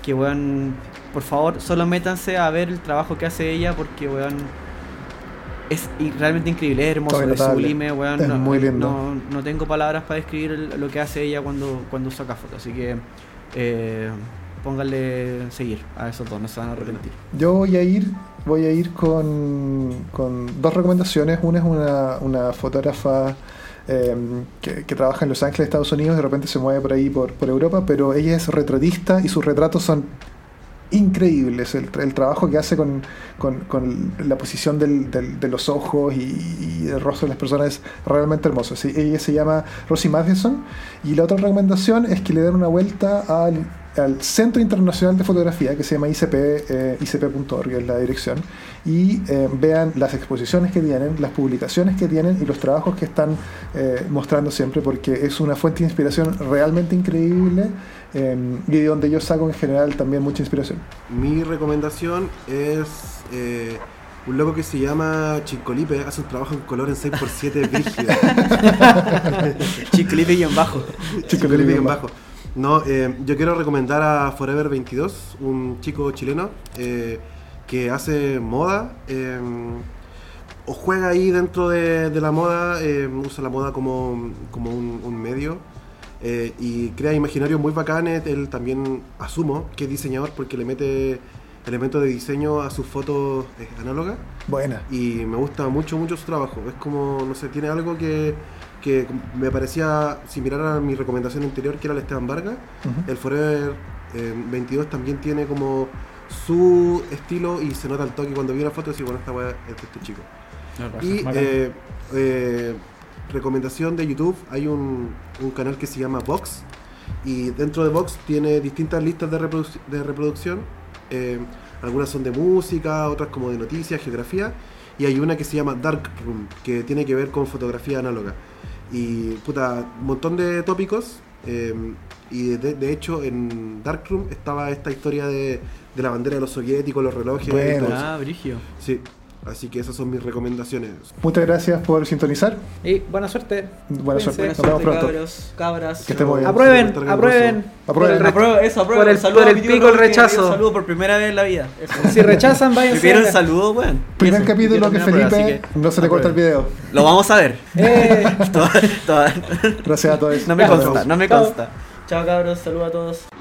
Que weón, por favor, solo métanse a ver el trabajo que hace ella porque weón es realmente increíble, es hermoso, es sublime, weón. Es no, muy lindo. No, no tengo palabras para describir lo que hace ella cuando, cuando saca fotos. Así que eh, pónganle seguir a esos dos, no se van a arrepentir. Yo voy a ir, voy a ir con, con dos recomendaciones. Una es una, una fotógrafa eh, que, que trabaja en Los Ángeles, Estados Unidos, de repente se mueve por ahí, por, por Europa, pero ella es retratista y sus retratos son increíbles. El, el trabajo que hace con, con- con la posición del- del- de los ojos y, y el rostro de las personas es realmente hermoso. Sí, ella se llama Rosie Matheson y la otra recomendación es que le den una vuelta al, al Centro Internacional de Fotografía que se llama ICP, eh, icp.org es la dirección y eh, vean las exposiciones que tienen, las publicaciones que tienen y los trabajos que están eh, mostrando siempre porque es una fuente de inspiración realmente increíble eh, y de donde yo saco en general también mucha inspiración. Mi recomendación es eh, un loco que se llama Chincolipe, hace un trabajo en color en 6x7 brígido. Chiclipe y en bajo. Chincolipe en bajo. No, eh, yo quiero recomendar a Forever 22, un chico chileno eh, que hace moda. eh, o juega ahí dentro de, de la moda, eh, usa la moda como, como un, un medio eh, y crea imaginarios muy bacanes. Él también asumo que es diseñador porque le mete elementos de diseño a sus fotos eh, análogas Buena. y me gusta mucho, mucho su trabajo. Es como, no sé, tiene algo que, que me parecía similar a mi recomendación anterior, que era el Esteban Vargas. El Forever eh, 22 también tiene como su estilo y se nota el toque cuando vi una foto y bueno, esta weá es de este chico. Y Bacán. eh, eh, recomendación de YouTube, hay un, un canal que se llama Vox y dentro de Vox tiene distintas listas de, reproduc- de reproducción. eh, algunas son de música, otras como de noticias, geografía y hay una que se llama Dark Room que tiene que ver con fotografía análoga. Y puta, un montón de tópicos. eh, Y de, de hecho en Darkroom estaba esta historia de, de la bandera de los soviéticos, los relojes. y Bueno. todo. Ah, brigio. Sí, así que esas son mis recomendaciones. Muchas gracias por sintonizar. Y buena suerte. Buena Cuídense. suerte. Buena Nos vemos pronto. cabros, cabras. Que estemos bien. Aprueben, aprueben. nervioso. Por el Aprueben. eso, apruebo. Por el- saludo por el pico, el rechazo. un saludo por primera vez en la vida. Eso. Si rechazan, Me váyanse. pidieron a la- saludo, weón. Primer Eso, capítulo que Felipe así que no se le corta el aprueben. video. Lo vamos a ver. Eh. Toda- toda- Gracias a todos. no me consta, no me Chao. consta. Chao cabros, saludos a todos.